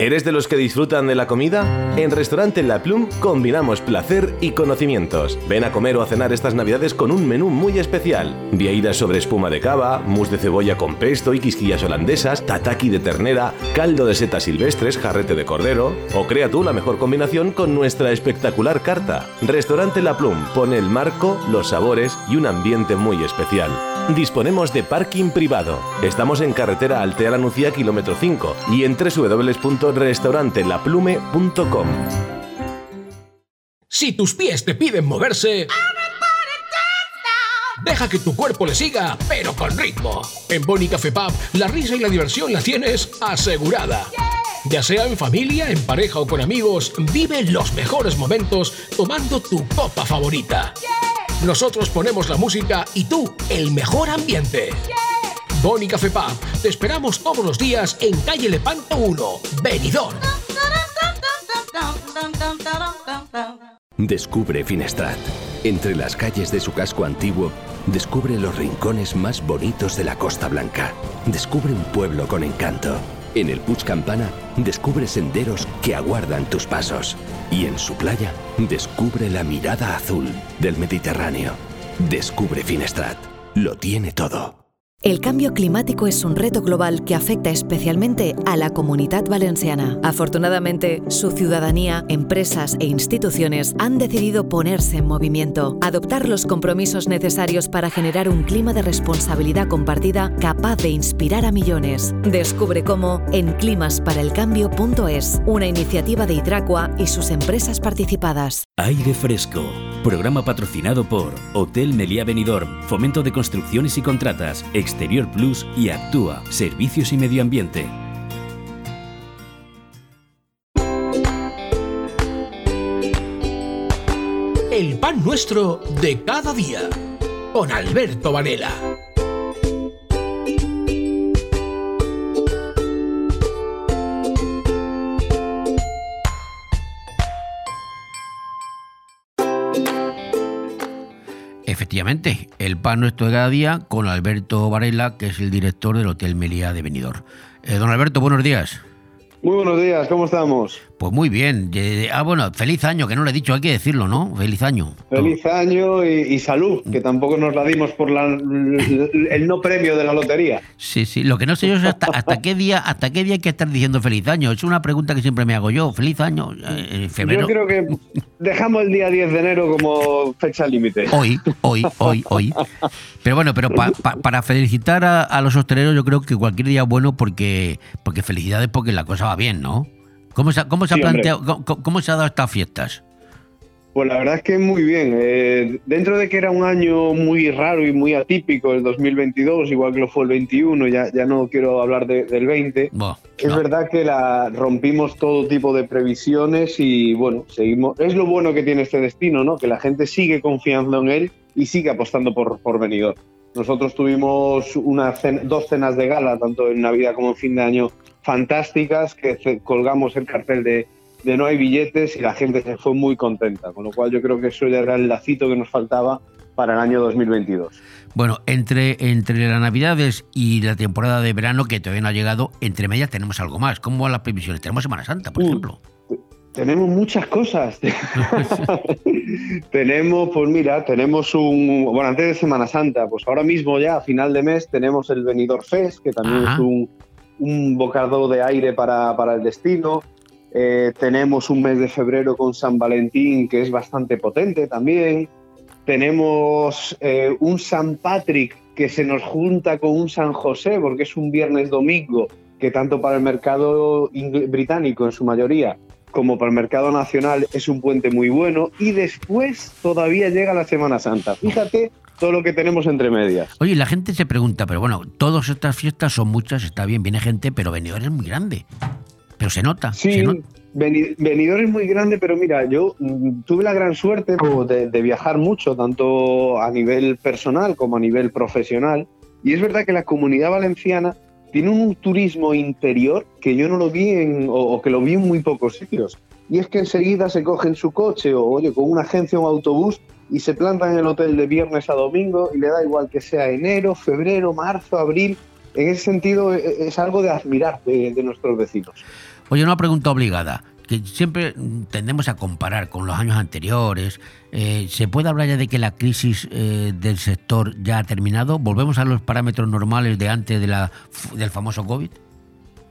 ¿Eres de los que disfrutan de la comida? En Restaurante La Plum combinamos placer y conocimientos. Ven a comer o a cenar estas navidades con un menú muy especial. Vieiras sobre espuma de cava, mousse de cebolla con pesto y quisquillas holandesas, tataki de ternera, caldo de setas silvestres, jarrete de cordero... O crea tú la mejor combinación con nuestra espectacular carta. Restaurante La Plum pone el marco, los sabores y un ambiente muy especial. Disponemos de parking privado. Estamos en carretera Altea Lanucía, kilómetro 5 y en www.restaurantelaplume.com. Si tus pies te piden moverse... Deja que tu cuerpo le siga, pero con ritmo. En Boni Café Pub, la risa y la diversión la tienes asegurada. Ya sea en familia, en pareja o con amigos, vive los mejores momentos tomando tu copa favorita. Nosotros ponemos la música y tú el mejor ambiente. Boni Café Pub, te esperamos todos los días en calle Lepanto 1, Benidorm. Descubre Finestrat. Entre las calles de su casco antiguo, descubre los rincones más bonitos de la Costa Blanca. Descubre un pueblo con encanto. En el Puig Campana, descubre senderos que aguardan tus pasos. Y en su playa, descubre la mirada azul del Mediterráneo. Descubre Finestrat. Lo tiene todo. El cambio climático es un reto global que afecta especialmente a la comunidad valenciana. Afortunadamente, su ciudadanía, empresas e instituciones han decidido ponerse en movimiento, adoptar los compromisos necesarios para generar un clima de responsabilidad compartida capaz de inspirar a millones. Descubre cómo en climasparaelcambio.es, una iniciativa de Hidracua y sus empresas participadas. Aire Fresco. Programa patrocinado por Hotel Meliá Benidorm, Fomento de Construcciones y Contratas, Exterior Plus y Actúa, Servicios y Medio Ambiente. El pan nuestro de cada día. Con Alberto Varela. Efectivamente, el pan nuestro de cada día con Alberto Varela, que es el director del Hotel Meliá de Benidorm. Eh, don Alberto, buenos días. Muy buenos días, ¿cómo estamos? Pues muy bien. Ah, bueno, feliz año, que no le he dicho, hay que decirlo, ¿no? Feliz año. Feliz año y, y salud, que tampoco nos la dimos por la- el no premio de la lotería. Sí, sí. Lo que no sé yo es hasta, hasta qué día, hasta qué día hay que estar diciendo feliz año. Es una pregunta que siempre me hago yo. Feliz año, eh, en febrero. Yo creo que dejamos el día 10 de enero como fecha límite. Hoy, hoy, hoy, hoy. Pero bueno, pero pa- pa- para felicitar a, a los hosteleros, yo creo que cualquier día es bueno porque, porque felicidades porque la cosa va bien, ¿no? ¿Cómo se, ha- cómo se ha Sí, hombre. planteado, cómo, cómo se ha dado estas fiestas? Pues la verdad es que muy bien. Eh, dentro de que era un año muy raro y muy atípico el 2022, igual que lo fue el 21, ya, ya no quiero hablar de- del 20. Es verdad que la rompimos todo tipo de previsiones y bueno, seguimos. Es lo bueno que tiene este destino, ¿no? Que la gente sigue confiando en él y sigue apostando por, por Benidorm. Nosotros tuvimos una dos cenas de gala, tanto en Navidad como en fin de año, fantásticas, que colgamos el cartel de, de no hay billetes y la gente se fue muy contenta. Con lo cual yo creo que eso ya era el lacito que nos faltaba para el año 2022. Bueno, entre, entre las navidades y la temporada de verano que todavía no ha llegado, entre medias tenemos algo más. ¿Cómo van las previsiones? Tenemos Semana Santa, por ejemplo. Tenemos muchas cosas. tenemos, pues mira, tenemos un. Bueno, antes de Semana Santa, pues ahora mismo ya, a final de mes, tenemos el Benidorm Fest, que también Ajá. es un, un bocado de aire para, para el destino. Eh, tenemos un mes de febrero con San Valentín, que es bastante potente también. Tenemos eh, un San Patrick que se nos junta con un San José, porque es un viernes domingo, que tanto para el mercado británico en su mayoría como para el mercado nacional es un puente muy bueno. Y después todavía llega la Semana Santa. Fíjate todo lo que tenemos entre medias. Oye, la gente se pregunta, pero bueno, todas estas fiestas son muchas, está bien, viene gente, pero Benidorm es muy grande. Pero se nota. Sí, se Benidorm es muy grande, pero mira, yo mm, tuve la gran suerte de, de viajar mucho, tanto a nivel personal como a nivel profesional. Y es verdad que la comunidad valenciana tiene un turismo interior que yo no lo vi en, o, o que lo vi en muy pocos sitios. Y es que enseguida se cogen su coche o oye, con una agencia o un autobús y se plantan en el hotel de viernes a domingo y le da igual que sea enero, febrero, marzo, abril. En ese sentido e- es algo de admirar de- de nuestros vecinos. Oye, una pregunta obligada, que siempre tendemos a comparar con los años anteriores. Eh, ¿Se puede hablar ya de que la crisis eh, del sector ya ha terminado? ¿Volvemos a los parámetros normales de antes de la, del famoso COVID?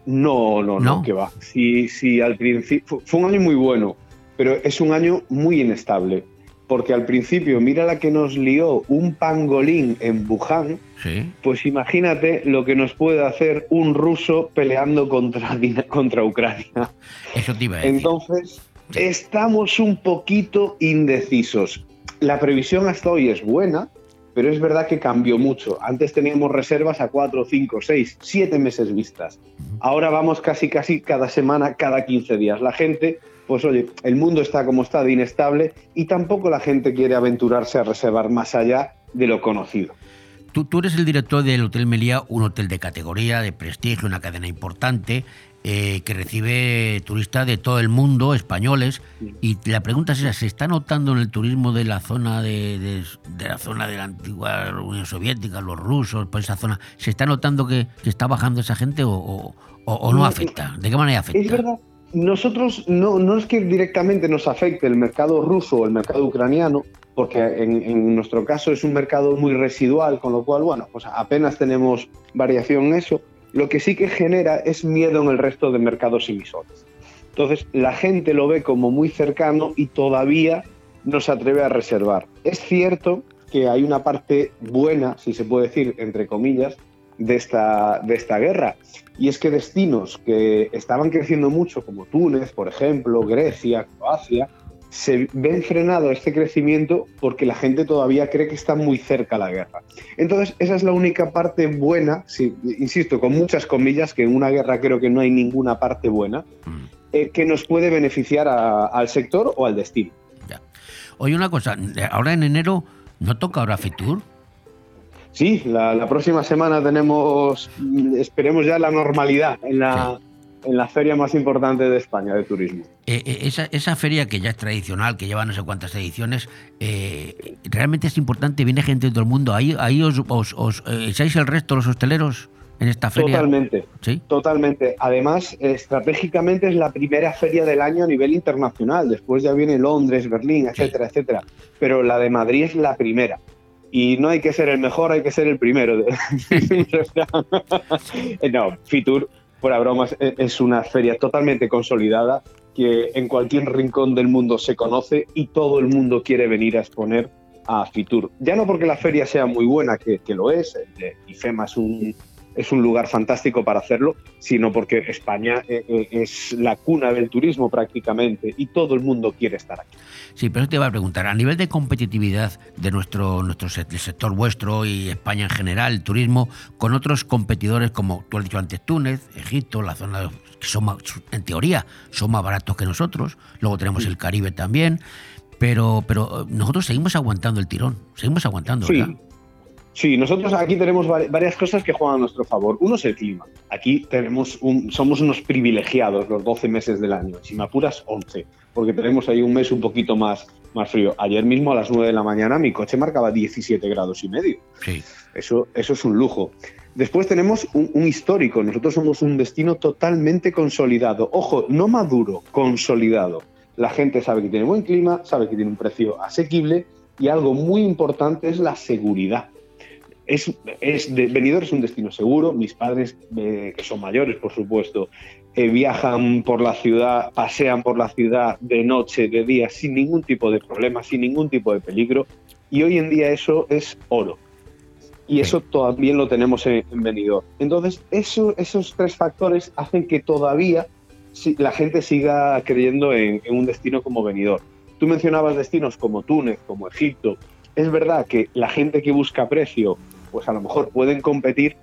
No, no, no, ¿No? que va. Sí, sí, al principio fu- fue un año muy bueno, pero es un año muy inestable. Porque al principio, mira la que nos lió un pangolín en Wuhan, Sí. pues imagínate lo que nos puede hacer un ruso peleando contra, contra Ucrania. Eso te iba a decir. Entonces, estamos un poquito indecisos. La previsión hasta hoy es buena, pero es verdad que cambió mucho. Antes teníamos reservas a 4, 5, 6, 7 meses vistas. Ahora vamos casi, casi cada semana, cada 15 días. La gente, pues oye, el mundo está como está de inestable y tampoco la gente quiere aventurarse a reservar más allá de lo conocido. Tú, tú eres el director del Hotel Meliá, un hotel de categoría, de prestigio, una cadena importante, eh, que recibe turistas de todo el mundo, españoles. Y la pregunta es esa, ¿se está notando en el turismo de la zona de, de- de la zona de la antigua Unión Soviética, los rusos, por esa zona, ¿se está notando que, que está bajando esa gente o, o- No, afecta? ¿De qué manera afecta? Es verdad, nosotros no, no es que directamente nos afecte el mercado ruso o el mercado ucraniano, porque en, en nuestro caso es un mercado muy residual, con lo cual, bueno, pues apenas tenemos variación en eso. Lo que sí que genera es miedo en el resto de mercados emisores. Entonces, la gente lo ve como muy cercano y todavía no se atreve a reservar. Es cierto que hay una parte buena, si se puede decir, entre comillas, de esta, de esta guerra. Y es que destinos que estaban creciendo mucho, como Túnez, por ejemplo, Grecia, Croacia, se ven frenado este crecimiento porque la gente todavía cree que está muy cerca la guerra. Entonces, esa es la única parte buena, sí, insisto, con muchas comillas, que en una guerra creo que no hay ninguna parte buena, eh, que nos puede beneficiar a- al sector o al destino. Oye, una cosa, ahora en enero, ¿no toca ahora Fitur? Sí, la, la próxima semana tenemos, esperemos ya la normalidad en la, en la feria más importante de España de turismo. Eh, eh, esa, esa feria que ya es tradicional, que lleva no sé cuántas ediciones, eh, realmente es importante, viene gente de todo el mundo. Ahí, ahí os, os, os, eh, echáis el resto los hosteleros en esta feria. Totalmente. Sí. Totalmente. Además, estratégicamente es la primera feria del año a nivel internacional. Después ya viene Londres, Berlín, etcétera, etcétera. Pero la de Madrid es la primera. Y no hay que ser el mejor, hay que ser el primero. no, Fitur, fuera bromas, e- es una feria totalmente consolidada que en cualquier rincón del mundo se conoce y todo el mundo quiere venir a exponer a Fitur. Ya no porque la feria sea muy buena, que, que lo es, eh, IFEMA es un, es un lugar fantástico para hacerlo, sino porque España eh, eh, es la cuna del turismo prácticamente y todo el mundo quiere estar aquí. Sí, pero te iba a preguntar, a nivel de competitividad de nuestro, nuestro el sector vuestro y España en general, el turismo, con otros competidores como tú has dicho antes, Túnez, Egipto, la zona de- que son más- en teoría son más baratos que nosotros, luego tenemos el Caribe también, pero, pero eh, nosotros seguimos aguantando el tirón, seguimos aguantando, Sí. ¿verdad? Sí, nosotros aquí tenemos vari- varias cosas que juegan a nuestro favor. Uno es el clima. Aquí tenemos un- somos unos privilegiados los 12 meses del año. Si me apuras, 11, porque tenemos ahí un mes un poquito más, más frío. Ayer mismo a las 9 de la mañana mi coche marcaba 17 grados y medio. Sí. Eso, eso es un lujo. Después tenemos un, un histórico. Nosotros somos un destino totalmente consolidado. Ojo, no maduro, consolidado. La gente sabe que tiene buen clima, sabe que tiene un precio asequible y algo muy importante es la seguridad. Es, es de, es un destino seguro. Mis padres, eh, que son mayores, por supuesto, eh, viajan por la ciudad, pasean por la ciudad de noche, de día, sin ningún tipo de problema, sin ningún tipo de peligro. Y hoy en día eso es oro. Y eso también lo tenemos en, en Benidorm. Entonces, eso, esos tres factores hacen que todavía la gente siga creyendo en, en un destino como Benidorm. Tú mencionabas destinos como Túnez, como Egipto. Es verdad que la gente que busca precio, pues a lo mejor pueden competir,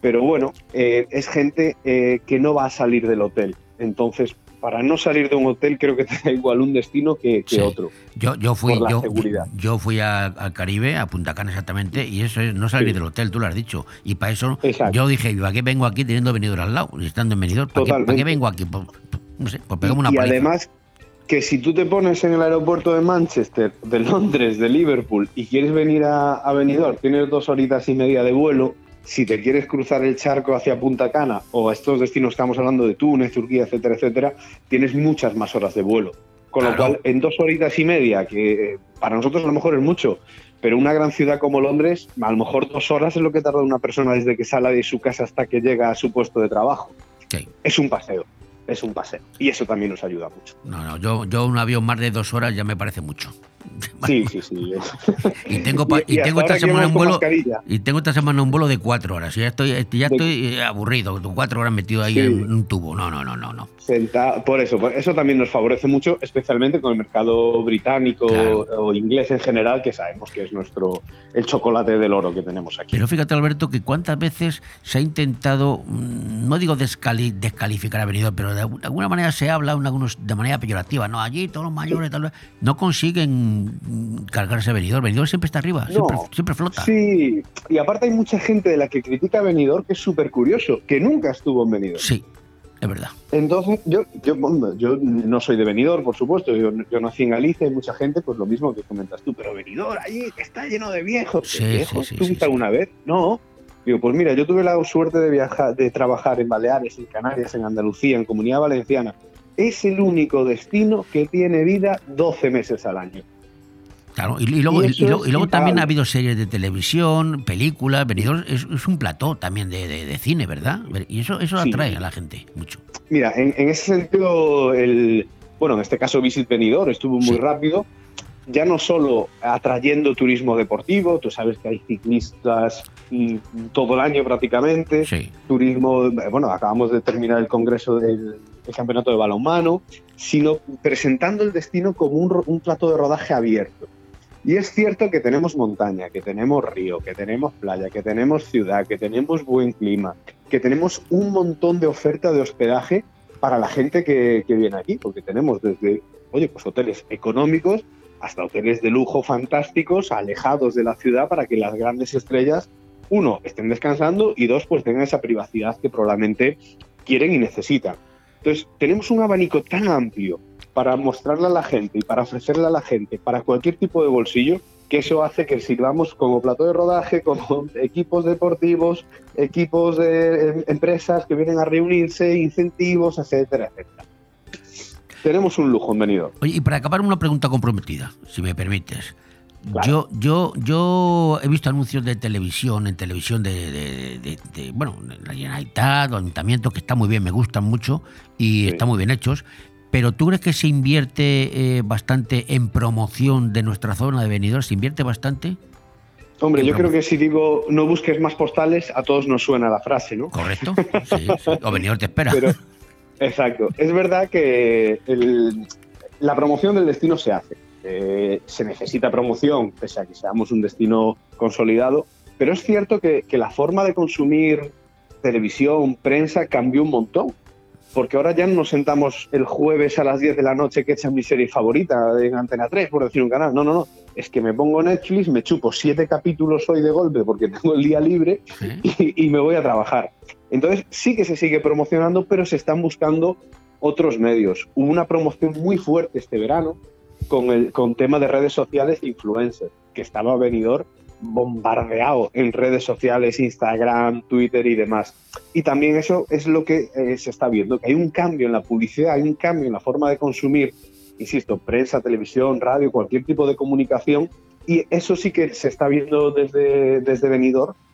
pero bueno, eh, es gente eh, que no va a salir del hotel. Entonces, para no salir de un hotel, creo que te da igual un destino que, que Sí. otro. Yo, yo fui, Por la yo, seguridad. yo fui a- al Caribe, a Punta Cana exactamente, y eso es no salir Sí. del hotel, tú lo has dicho. Y para eso Exacto. yo dije, ¿para qué vengo aquí teniendo venidor al lado? Y estando en venidor, ¿para qué, Totalmente. para qué vengo aquí? Pues, no sé, pues pegamos una y además que si tú te pones en el aeropuerto de Manchester, de Londres, de Liverpool y quieres venir a, a Benidorm, tienes dos horitas y media de vuelo. Si te quieres cruzar el charco hacia Punta Cana o a estos destinos estamos hablando de Túnez, Turquía, etcétera, etcétera, tienes muchas más horas de vuelo. Con lo cual, en dos horitas y media, que eh, para nosotros a lo mejor es mucho, pero una gran ciudad como Londres, a lo mejor dos horas es lo que tarda una persona desde que sale de su casa hasta que llega a su puesto de trabajo. Es un paseo, es un paseo. Y eso también nos ayuda mucho. No, no, yo, yo un avión más de dos horas ya me parece mucho. Sí, sí, sí. Y tengo, y Y- y tengo esta semana un vuelo mascarilla. y tengo esta semana un vuelo de cuatro horas. Y ya estoy, ya estoy eh, aburrido, cuatro horas metido ahí Sí. en un tubo. No, no, no, no, no. Senta- por eso, por eso también nos favorece mucho, especialmente con el mercado británico o inglés en general, que sabemos que es nuestro el chocolate del oro que tenemos aquí. Pero fíjate, Alberto, que cuántas veces se ha intentado, mm, no digo descali- descalificar a Benidorm, pero de algu- de alguna manera se habla de manera peyorativa, ¿no? Allí todos los mayores tal vez, no consiguen mm, cargarse a Benidorm. Benidorm siempre está arriba, siempre, No, siempre flota. Sí, y aparte hay mucha gente de la que critica a Benidorm que es súper curioso, que nunca estuvo en Benidorm. Sí, es verdad. Entonces, yo, yo, no soy de Benidorm, por supuesto, yo, yo nací en Galicia y mucha gente, pues lo mismo que comentas tú, pero Benidorm allí está lleno de viejos. Sí, ¿Qué sí, viejos? sí, ¿Tú sí, fuiste alguna vez? No. Digo, pues mira, yo tuve la suerte de viajar, de trabajar en Baleares, en Canarias, en Andalucía, en Comunidad Valenciana. Es el único destino que tiene vida 12 meses al año. Claro, y, y luego, Y luego, también ha habido series de televisión, películas, Benidorm es, es un plató también de, de- de cine, ¿verdad? Y eso, eso Sí. atrae a la gente mucho. Mira, en, en ese sentido, el, bueno, en este caso Visit Benidorm estuvo muy rápido, ya no solo atrayendo turismo deportivo, tú sabes que hay ciclistas mm, todo el año prácticamente, turismo, bueno, acabamos de terminar el congreso del, campeonato de balonmano, sino presentando el destino como un, un plato de rodaje abierto. Y es cierto que tenemos montaña, que tenemos río, que tenemos playa, que tenemos ciudad, que tenemos buen clima, que tenemos un montón de oferta de hospedaje para la gente que, que viene aquí, porque tenemos desde, oye, pues hoteles económicos hasta hoteles de lujo fantásticos, alejados de la ciudad para que las grandes estrellas, uno, estén descansando y dos, pues tengan esa privacidad que probablemente quieren y necesitan. Entonces, tenemos un abanico tan amplio para mostrarle a la gente y para ofrecerle a la gente para cualquier tipo de bolsillo, que eso hace que sirvamos como plato de rodaje, como equipos deportivos, equipos de em, empresas que vienen a reunirse, incentivos, etcétera, etcétera. Tenemos un lujo en Benidorm. Oye, y para acabar una pregunta comprometida, si me permites. Yo, yo, yo he visto anuncios de televisión, en televisión de, de- de- de, bueno, la Generalitat, o Ayuntamiento, que están muy bien, me gustan mucho y están muy bien hechos. Pero ¿tú crees que se invierte eh, bastante en promoción de nuestra zona de Benidorm? ¿Se invierte bastante? Hombre, yo creo que si digo no busques más postales, a todos nos suena la frase, ¿no? Correcto. Sí, sí. O Benidorm te espera. Pero- exacto. Es verdad que el- la promoción del destino se hace. Eh, se necesita promoción, pese a que seamos un destino consolidado, pero es cierto que, que la forma de consumir televisión, prensa, cambió un montón. Porque ahora ya no nos sentamos el jueves a las 10 de la noche que echan mi serie favorita en Antena 3, por decir un canal. No, no, no. Es que me pongo Netflix, me chupo siete capítulos hoy de golpe porque tengo el día libre y, y me voy a trabajar. Entonces sí que se sigue promocionando, pero se están buscando otros medios. Hubo una promoción muy fuerte este verano con el con tema de redes sociales e influencers, que estaba venidor bombardeado en redes sociales, Instagram, Twitter y demás. Y también eso es lo que eh, se está viendo, que hay un cambio en la publicidad, hay un cambio en la forma de consumir, insisto, prensa, televisión, radio, cualquier tipo de comunicación, y eso sí que se está viendo desde, desde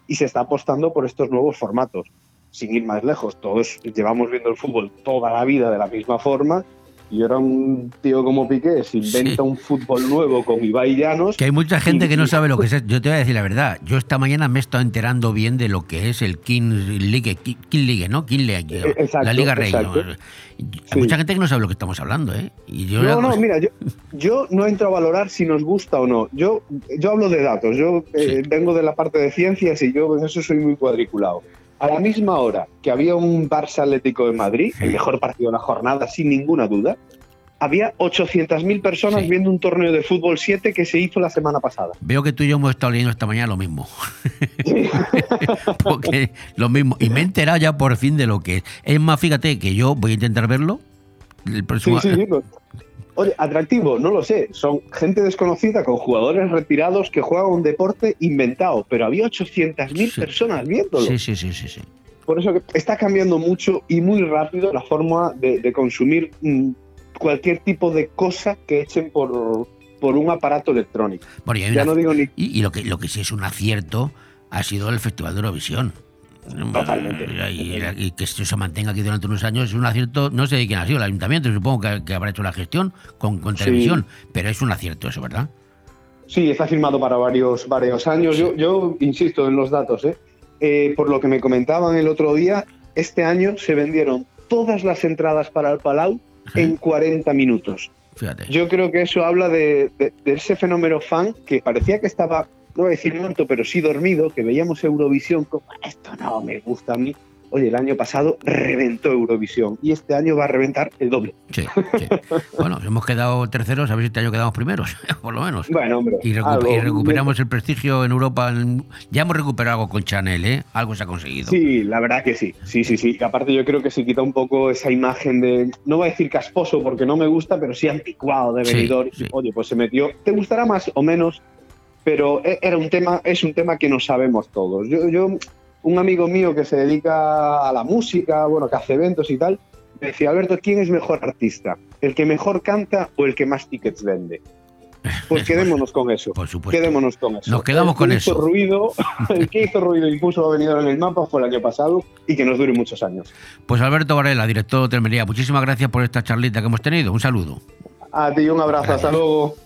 y se está apostando por estos nuevos formatos. Sin ir más lejos, todos llevamos viendo el fútbol toda la vida de la misma forma, y ahora un tío como Piqué se inventa un fútbol nuevo con Ibai Llanos. Que hay mucha gente y- que no sabe lo que es. Yo te voy a decir la verdad. Yo esta mañana me he estado enterando bien de lo que es el King League, King King League ¿no? King League, Eh, exacto, la Liga Rey. ¿no? Hay mucha gente que no sabe lo que estamos hablando, ¿eh? Y yo No, no, mira, yo, yo no entro a valorar si nos gusta o no. Yo, yo hablo de datos, yo eh, vengo de la parte de ciencias y yo en eso soy muy cuadriculado. A la misma hora que había un Barça Atlético de Madrid, el mejor partido de la jornada, sin ninguna duda, había 800.000 personas viendo un torneo de fútbol 7 que se hizo la semana pasada. Veo que tú y yo hemos estado leyendo esta mañana lo mismo. Porque lo mismo. Y me he enterado ya por fin de lo que es. Es más, fíjate que yo voy a intentar verlo. El próximo... Sí, sí, sí, Oye, atractivo, no lo sé. Son gente desconocida con jugadores retirados que juegan un deporte inventado, pero había 800.000 personas viéndolo. Sí, sí, sí, sí, sí. Por eso que está cambiando mucho y muy rápido la forma de, de consumir mm, cualquier tipo de cosa que echen por, por un aparato electrónico. Bueno, y, ya una- no digo ni y, y lo, que, lo que sí es un acierto ha sido el Festival de Eurovisión. Y, y que esto se mantenga aquí durante unos años es un acierto, no sé de quién ha sido, el ayuntamiento, supongo que, que habrá hecho la gestión con, con Sí. televisión, pero es un acierto eso, ¿verdad? Sí, está firmado para varios, varios años. Yo, yo insisto en los datos. ¿eh? Eh, por lo que me comentaban el otro día, este año se vendieron todas las entradas para el Palau en 40 minutos. Fíjate. Yo creo que eso habla de, de- de ese fenómeno fan que parecía que estaba, no voy a decir muerto, pero sí dormido, que veíamos Eurovisión como esto no me gusta a mí. Oye, el año pasado reventó Eurovisión y este año va a reventar el doble. Sí, sí. Bueno, hemos quedado terceros, a ver si este año quedamos primeros, por lo menos. Bueno, hombre, Y, recu- algo- y recuperamos el prestigio en Europa. Ya hemos recuperado algo con Chanel, ¿eh? Algo se ha conseguido. Sí, la verdad que sí. Sí, sí, sí. Y aparte yo creo que se quita un poco esa imagen de, no voy a decir casposo porque no me gusta, pero sí anticuado de Sí. Y, Oye, pues se metió. Te gustará más o menos, pero e- era un tema, es un tema que no sabemos todos. Yo, yo, un amigo mío que se dedica a la música, bueno, que hace eventos y tal, me decía, Alberto, ¿quién es mejor artista? ¿El que mejor canta o el que más tickets vende? pues quedémonos con eso. Por supuesto. Quedémonos con eso. Nos quedamos El con hizo eso. Ruido, el que hizo ruido y puso a venidor en el mapa fue el año pasado y que nos dure muchos años. Pues Alberto Varela, director de Hotelería, muchísimas gracias por esta charlita que hemos tenido. Un saludo. A ti un abrazo, hasta luego.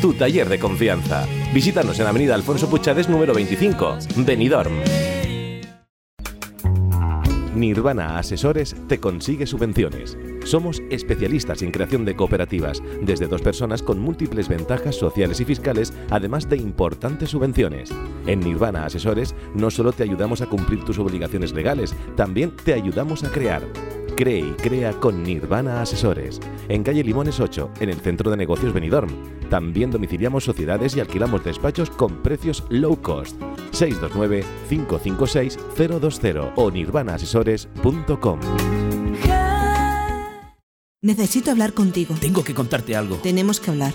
tu taller de confianza. Visítanos en Avenida Alfonso Puchades número 25, Benidorm. Nirvana Asesores te consigue subvenciones. Somos especialistas en creación de cooperativas, desde dos personas con múltiples ventajas sociales y fiscales, además de importantes subvenciones. En Nirvana Asesores no solo te ayudamos a cumplir tus obligaciones legales, también te ayudamos a crear. Cree y crea con Nirvana Asesores. En calle Limones 8, en el centro de negocios Benidorm. También domiciliamos sociedades y alquilamos despachos con precios low cost. 629-556-020 o nirvanaasesores.com. Necesito hablar contigo. Tengo que contarte algo. Tenemos que hablar.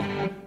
Aire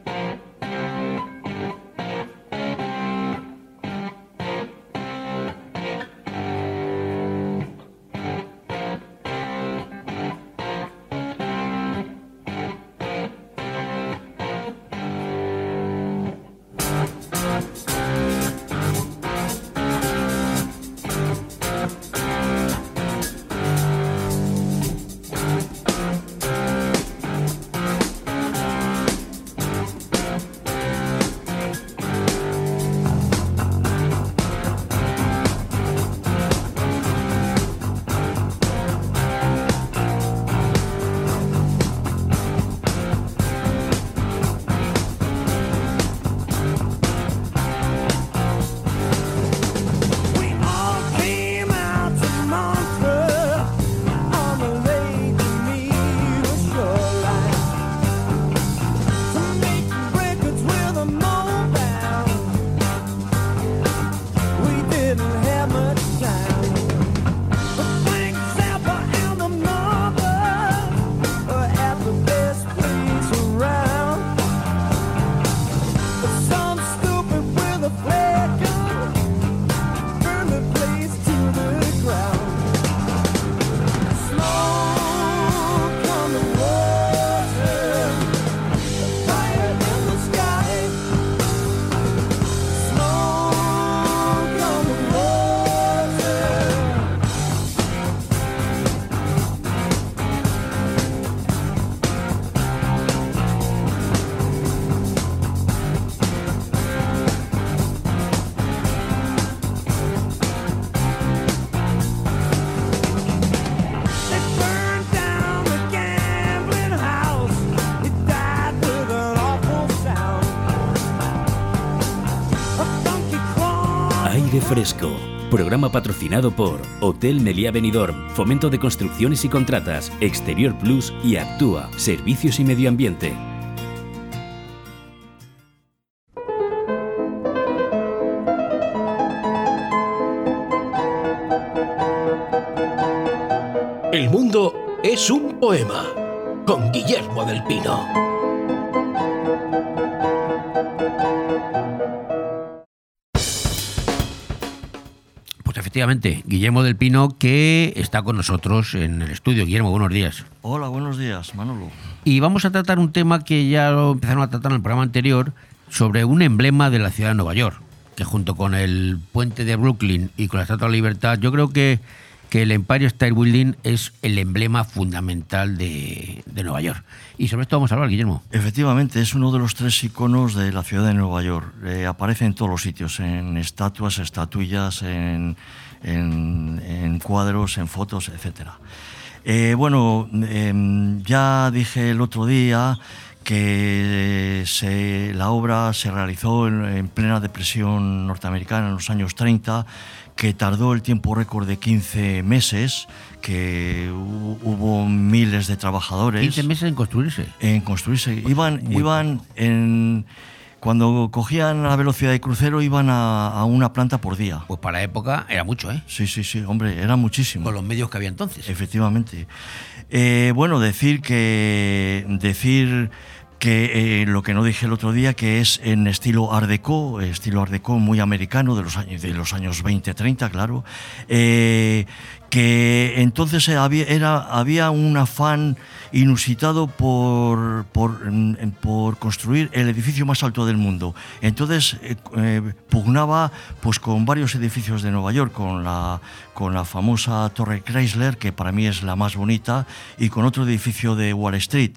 Patrocinado por Hotel Meliá Benidorm, Fomento de Construcciones y Contratas, Exterior Plus y Actúa, Servicios y Medio Ambiente. El mundo es un poema con Guillermo del Pino. Efectivamente, Guillermo del Pino, que está con nosotros en el estudio. Guillermo, buenos días. Hola, buenos días, Manolo. Y vamos a tratar un tema que ya lo empezaron a tratar en el programa anterior, sobre un emblema de la ciudad de Nueva York, que junto con el puente de Brooklyn y con la Estatua de la Libertad, yo creo que, que el Empire State Building es el emblema fundamental de, de Nueva York. Y sobre esto vamos a hablar, Guillermo. Efectivamente, es uno de los tres iconos de la ciudad de Nueva York. Eh, aparece en todos los sitios, en estatuas, estatuillas, en, en- en cuadros, en fotos, etc. bueno, em, ya dije el otro día que se- la obra se realizó en, en plena depresión norteamericana en los años 30, que tardó el tiempo récord de 15 meses, que hu- hubo miles de trabajadores. 15 meses en construirse. En construirse. Iban, iban en. Cuando cogían la velocidad de crucero, iban a, a una planta por día. Pues para la época era mucho, ¿eh? Sí, sí, sí, hombre, era muchísimo. Con los medios que había entonces. Efectivamente. Eh, bueno, decir que. Decir que eh, lo que no dije el otro día, que es en estilo Art Deco, estilo Art Deco muy americano de los años, de los años 20-30, claro, eh, que entonces había, era, había un afán inusitado por, por, por construir el edificio más alto del mundo. Entonces eh, eh, pugnaba pues, con varios edificios de Nueva York, con la, con la famosa Torre Chrysler, que para mí es la más bonita, y con otro edificio de Wall Street.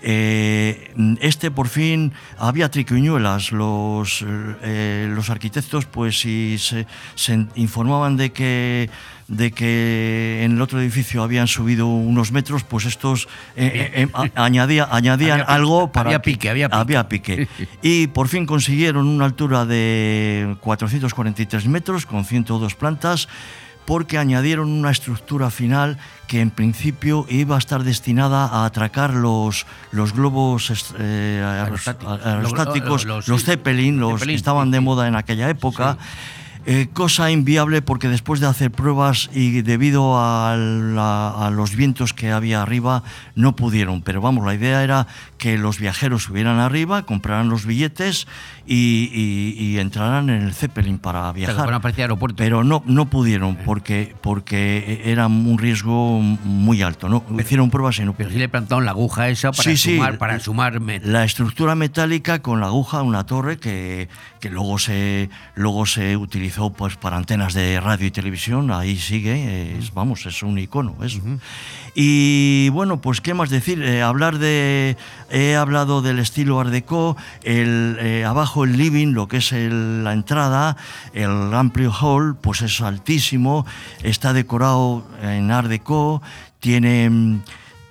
Eh, este por fin había triquiñuelas. Los, los arquitectos, pues se informaban de que de que en el otro edificio habían subido unos metros, pues estos eh, eh, eh, añadía- añadían Había pique, algo para había que- pique, había pique. pique. Y por fin consiguieron una altura de 443 metros con 102 plantas porque añadieron una estructura final que en principio iba a estar destinada a atracar los, los globos eh, Aerostáticos. Los- los- los. Zeppelin, los que estaban de moda en aquella época. Eh, cosa inviable porque después de hacer pruebas y debido a, la- a los vientos que había arriba no pudieron. Pero vamos, la idea era que los viajeros subieran arriba, compraran los billetes y, y- y entraran en el Zeppelin para viajar. fueran a Palacio de Aeropuerto. Pero no, no pudieron porque, porque era un riesgo muy alto. ¿no? Hicieron pruebas y no Pero sí le plantaron la aguja esa para Sí, sí. sumar, para sumar. La estructura metálica con la aguja, una torre que, que luego, se, luego se utilizó pues, para antenas de radio y televisión, ahí sigue, es, vamos, es un icono eso. Y bueno, pues qué más decir, Eh, hablar de, he hablado del estilo Art Deco, el, eh, abajo el living, lo que es el- la entrada, el amplio hall, pues es altísimo, está decorado en Art Deco, tiene...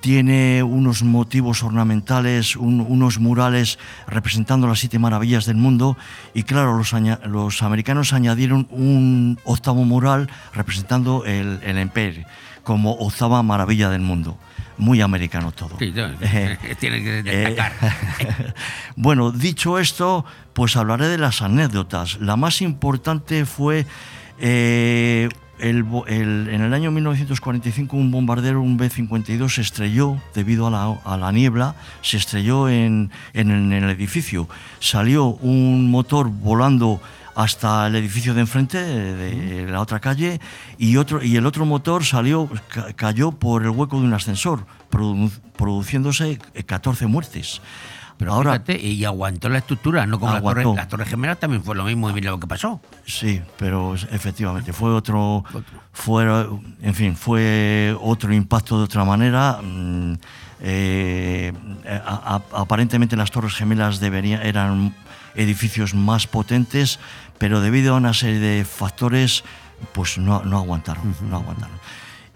tiene unos motivos ornamentales, un- unos murales representando las siete maravillas del mundo y claro, los, americanos añadieron un octavo mural representando el, el Empire como octava maravilla del mundo. Muy americano todo. Sí, no, Eh, tiene que eh, destacar. bueno, dicho esto, pues hablaré de las anécdotas. La más importante fue eh, el bo- el- en el año 1945 un bombardero, un B-52, se estrelló debido a la, a la niebla, se estrelló en, en el, en el edificio. Salió un motor volando hasta el edificio de enfrente, de, de la otra calle, y, otro, y el otro motor salió, ca- cayó por el hueco de un ascensor, produ- produciéndose 14 muertes. Pero Ahora, fíjate, y aguantó la estructura, no como la Aguantó. torre, las torres gemelas también fue lo mismo y mira lo que pasó. Sí, pero efectivamente fue otro, fue, en fin, fue otro impacto de otra manera. Mm, eh, a- a- aparentemente las Torres Gemelas deberían, eran edificios más potentes, pero debido a una serie de factores, pues no, no aguantaron, no aguantaron.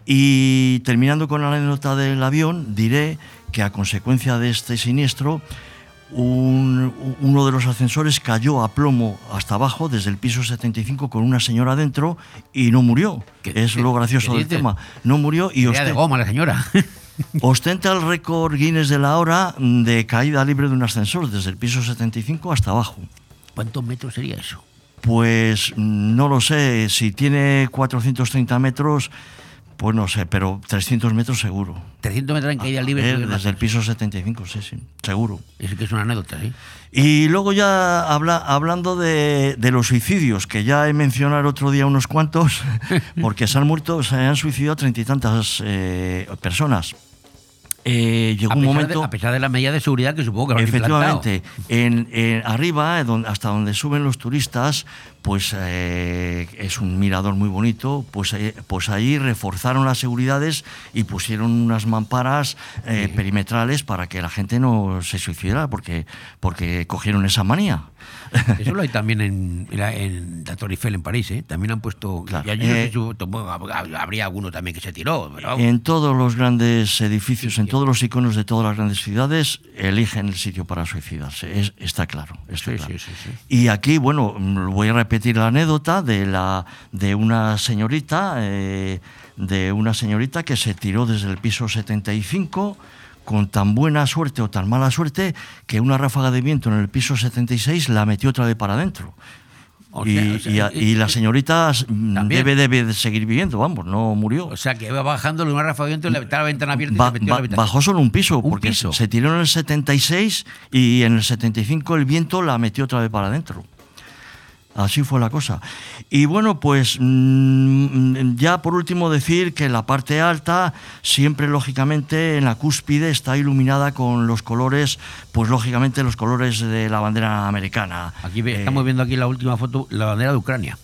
Y terminando con la anécdota del avión, diré que a consecuencia de este siniestro, un- uno de los ascensores cayó a plomo hasta abajo desde el piso 75 con una señora dentro y no murió. Es lo gracioso del tema. No murió y Era de osten- goma la señora. ostenta el récord Guinness de la hora de caída libre de un ascensor desde el piso 75 hasta abajo. ¿Cuántos metros sería eso? Pues mm, no lo sé, si tiene 430 metros, Pues no sé, pero 300 metros seguro. 300 metros en caída libre. Eh, desde el piso 75, sí, sí, seguro. Es que es una anécdota, ¿sí? Y luego ya habla, hablando de, de los suicidios, que ya he mencionado otro día unos cuantos, porque se han muerto, se han suicidado treinta y tantas eh, personas. Eh, llegó a, un momento... de, a pesar de la medida de seguridad que supongo que habrán Efectivamente, en, en arriba, hasta donde suben los turistas, pues eh, es un mirador muy bonito, pues, eh, pues ahí reforzaron las seguridades y pusieron unas mamparas eh, perimetrales para que la gente no se suicidara, porque, porque cogieron esa manía. Eso lo hay también en, en, la- Torre Eiffel en París, ¿eh? También han puesto... no sé si habría alguno también que se tiró, pero... En todos los grandes edificios, en todos los iconos de todas las grandes ciudades, eligen el sitio para suicidarse. Es- está claro. Está claro. Y aquí, bueno, voy a repetir la anécdota de, la, de una señorita, eh, de una señorita que se tiró desde el piso 75 con tan buena suerte o tan mala suerte que una ráfaga de viento en el piso 76 la metió otra vez para adentro. O y, sea, o sea, y a- y la señorita mm, debe, debe de seguir viviendo, vamos, no murió. O sea, que iba bajando una ráfaga de viento y le la ventana abierta y Ba- se metió ba- la habitación. bajó solo un piso, porque piso? se tiró en el 76 y en el 75 el viento la metió otra vez para adentro. Así fue la cosa. Y bueno, pues mm, ya por último decir que la parte alta siempre lógicamente en la cúspide está iluminada con los colores, pues lógicamente los colores de la bandera americana. Aquí ve- Eh, estamos viendo aquí la última foto, la bandera de Ucrania.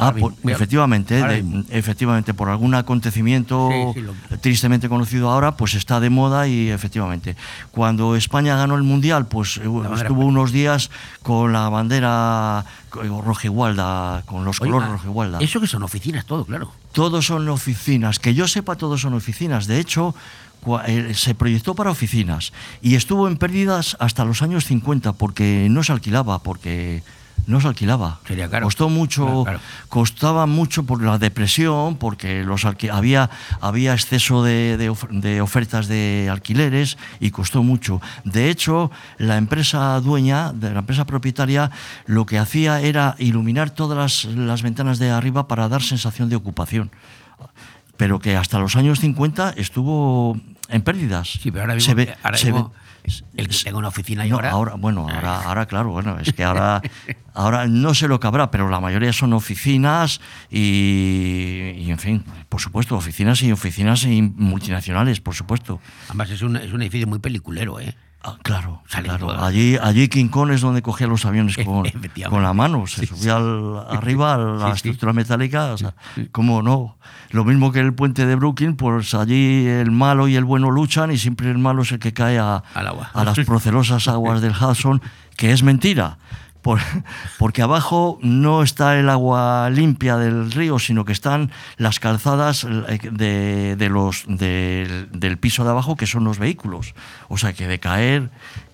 Ah, por- efectivamente, de- efectivamente, por algún acontecimiento Sí, sí, lo- tristemente conocido ahora, pues está de moda y efectivamente. Cuando España ganó el Mundial, pues eh, estuvo unos días con la bandera co- rojigualda, con los colores rojigualda. Eso que son oficinas, todo, claro. Todos son oficinas, que yo sepa, todos son oficinas. De hecho, eh, se proyectó para oficinas y estuvo en pérdidas hasta los años 50 porque no se alquilaba, porque no se alquilaba. Sería caro. Costó mucho, Claro, claro. costaba mucho por la depresión, porque los había, había exceso de, de of- de ofertas de alquileres y costó mucho. De hecho, la empresa dueña, de la empresa propietaria, lo que hacía era iluminar todas las, las ventanas de arriba para dar sensación de ocupación. Pero que hasta los años 50 estuvo en pérdidas. Sí, pero ahora mismo, Se ve- ahora se mismo ve- el que tenga una oficina y no, ahora... bueno, ahora, ahora claro, bueno, es que ahora, ahora no sé lo que habrá, pero la mayoría son oficinas y, y, en fin, por supuesto, oficinas y oficinas y multinacionales, por supuesto. Además es un, es un edificio muy peliculero, ¿eh? Ah, claro, claro. Allí, allí Kong es donde cogía los aviones con, con la mano, se subía al- arriba a la Sí, sí. estructura metálica, o sea, ¿cómo no? Lo mismo que el puente de Brooklyn, pues allí el malo y el bueno luchan y siempre el malo es el que cae a, Al agua. a las procelosas aguas del Hudson, que es mentira. Por- porque abajo no está el agua limpia del río, sino que están las calzadas eh, de, de los, del- del piso de abajo, que son los vehículos. O sea que de caer,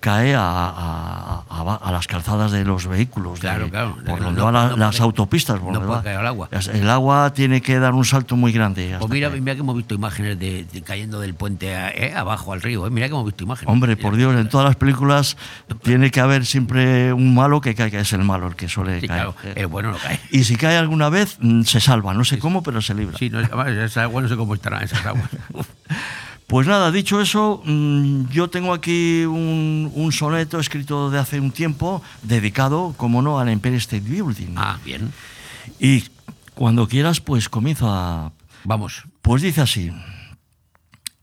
cae a, a- a- a las calzadas de los vehículos. Claro, de- claro. Por donde no- van la- no las puede- autopistas. por no puede va. caer al agua. El agua tiene que dar un salto muy grande. Pues mira, mira que hemos visto imágenes de, de cayendo del puente eh, abajo al río. eh. Mira que hemos visto imágenes. Hombre, por Dios, en todas las películas tiene que haber siempre un malo que cae, que es el malo el que suele Sí, caer. claro, el bueno no cae. Y si cae alguna vez, mm, se salva. No sé cómo, pero se libra. Sí, no, esa agua no sé cómo estarán esas aguas. Pues nada, dicho eso, mm, yo tengo aquí un, un soneto escrito de hace un tiempo, dedicado, como no, al Empire State Building. Ah, bien. Y cuando quieras, pues comienzo a... Vamos. Pues dice así,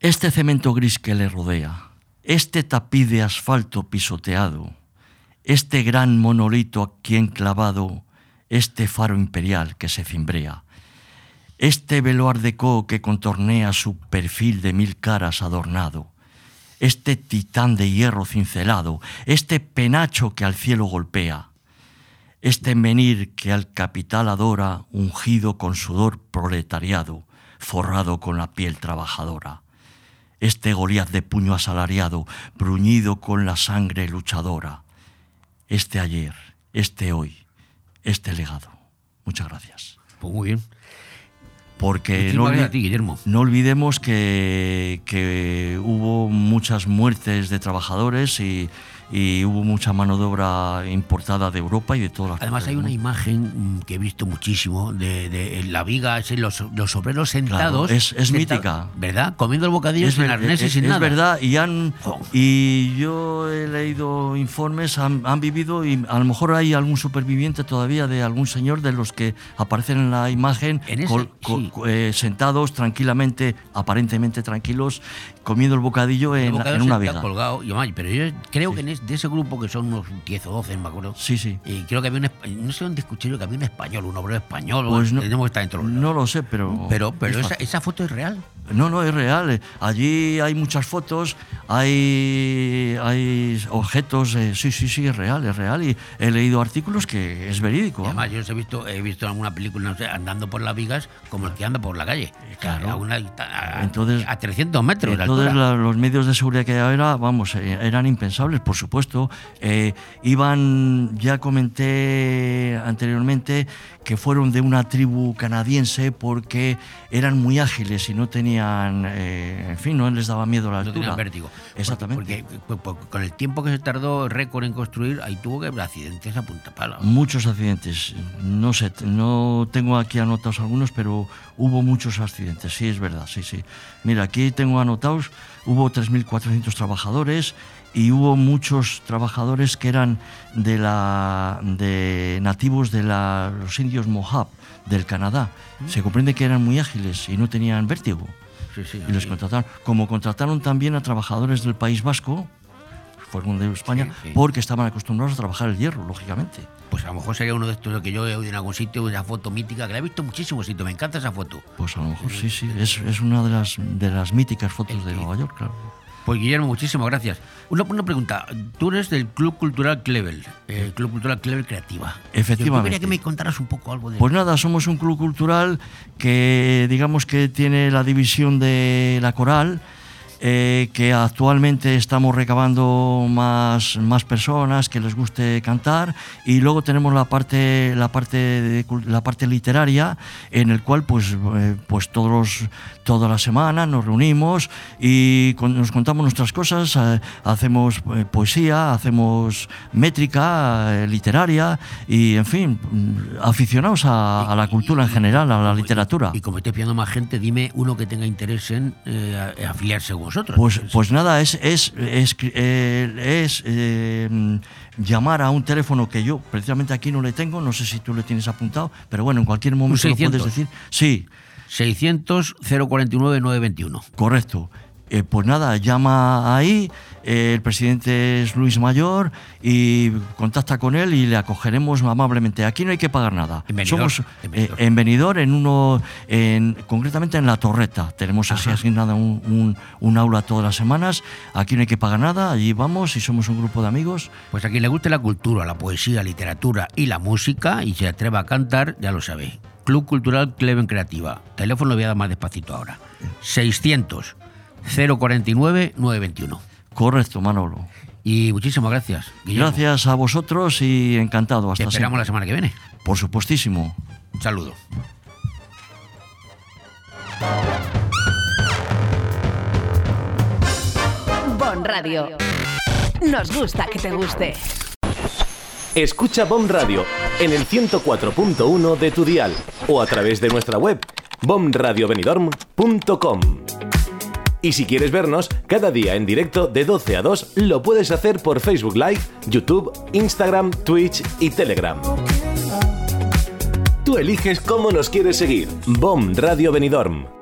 este cemento gris que le rodea, este tapiz de asfalto pisoteado, este gran monolito aquí enclavado, este faro imperial que se cimbrea, este velo art déco que contornea su perfil de mil caras adornado, este titán de hierro cincelado, este penacho que al cielo golpea, este menir que al capital adora, ungido con sudor proletariado, forrado con la piel trabajadora, este Goliat de puño asalariado, bruñido con la sangre luchadora, este ayer, este hoy, este legado. Muchas gracias. Pues muy bien. Porque no, ti, olvidemos que, que hubo muchas muertes de trabajadores y, y hubo mucha mano de obra importada de Europa y de todas las Además hay una imagen mm, que he visto muchísimo de, de en la viga, ese, los, los obreros sentados. es- es sentados, mítica. ¿Verdad? Comiendo el bocadillo sin ver- arnés y es- sin es nada. verdad, y, han, y yo he leído informes, han, han vivido y a lo mejor hay algún superviviente todavía de algún señor de los que aparecen en la imagen ese, col- col- eh, sentados tranquilamente, aparentemente tranquilos, comiendo el bocadillo El en, bocadillo en una viga. colgado y demás, pero yo creo que en es- de ese grupo que son unos 10 o 12, no me acuerdo. Sí, sí. Y creo que había un no sé dónde escuché yo que había un español, un obrero español, Pues no- tenemos que estar dentro. No lo sé, pero. Pero, pero es esa, esa foto es real. No, no, es real. eh. Allí hay muchas fotos, hay, hay objetos. eh, sí, sí, sí, es real, es real. Y he leído artículos que es verídico. Además, yo os he visto, he visto en alguna película, no sé, andando por las vigas como el que anda por la calle. Claro. A, una- a- Entonces- a 300 metros de Entonces la- los medios de seguridad que había, vamos, eh, eran impensables, por supuesto. Eh, iban, ya comenté anteriormente, que fueron de una tribu canadiense porque eran muy ágiles y no tenían, eh, en fin, no les daba miedo la No altura. tenían vértigo. Exactamente. Porque, porque, pues, con el tiempo que se tardó récord en construir, ahí tuvo que haber accidentes a punta pala. Muchos accidentes. No sé, no tengo aquí anotados algunos, pero hubo muchos accidentes. Sí, es verdad, sí, sí. Mira, aquí tengo anotados, hubo 3.400 trabajadores y hubo muchos trabajadores que eran de la de nativos de la- los indios Mohawk del Canadá. Se comprende que eran muy ágiles y no tenían vértigo. Sí, sí, y les sí. contrataron. Como contrataron también a trabajadores del País Vasco, fueron de España, Sí, sí. porque estaban acostumbrados a trabajar el hierro, lógicamente. Pues a lo mejor sería uno de estos que yo he oído en algún sitio, una foto mítica, que la he visto en muchísimos sitios, me encanta esa foto. Pues a lo mejor sí, sí. Es, es una de las, de las míticas fotos de Nueva York, claro. Pues Guillermo, muchísimas gracias. Una, una pregunta, tú eres del Club Cultural Clevel, el Club Cultural Clevel Creativa. Efectivamente. Yo quería que me contaras un poco algo de Pues nada, somos un club cultural que digamos que tiene la división de la coral, eh, que actualmente estamos recabando más, más personas que les guste cantar. Y luego tenemos la parte la parte de la parte literaria en el cual pues eh, pues todos los- toda la semana nos reunimos y con- nos contamos nuestras cosas eh, hacemos eh, poesía hacemos métrica eh, literaria y en fin aficionados a, a la cultura en general a la literatura. Y como estés pidiendo más gente, dime uno que tenga interés en eh, a- afiliarse con vosotros. Pues, pues nada, es, es, es, eh, es, eh, llamar a un teléfono que yo precisamente aquí no le tengo, no sé si tú le tienes apuntado, pero bueno, en cualquier momento lo puedes 600. decir. Sí. 600 049 921. Correcto. Eh, pues nada, llama ahí, eh, el presidente es Luis Mayor y contacta con él y le acogeremos amablemente. Aquí no hay que pagar nada. En Benidorm, Somos eh, en Benidorm, en uno, en, concretamente en La Torreta. Tenemos así asignada un, un- un aula todas las semanas. Aquí no hay que pagar nada, allí vamos y somos un grupo de amigos. Pues a quien le guste la cultura, la poesía, la literatura y la música y se atreva a cantar, ya lo sabe. Club Cultural Cleven Creativa. Teléfono lo voy a dar más despacito ahora. 600 049 921. Correcto, Manolo. Y muchísimas gracias. Guillermo. Gracias a vosotros y encantado. Hasta Te esperamos la siempre. semana que viene. Por supuestísimo. Un saludo. Bon Radio. Nos gusta que te guste. Escucha BOM Radio en el 104.1 de tu dial o a través de nuestra web bomradiobenidorm.com. Y si quieres vernos cada día en directo de 12 a 2, lo puedes hacer por Facebook Live, YouTube, Instagram, Twitch y Telegram. Tú eliges cómo nos quieres seguir. BOM Radio Benidorm.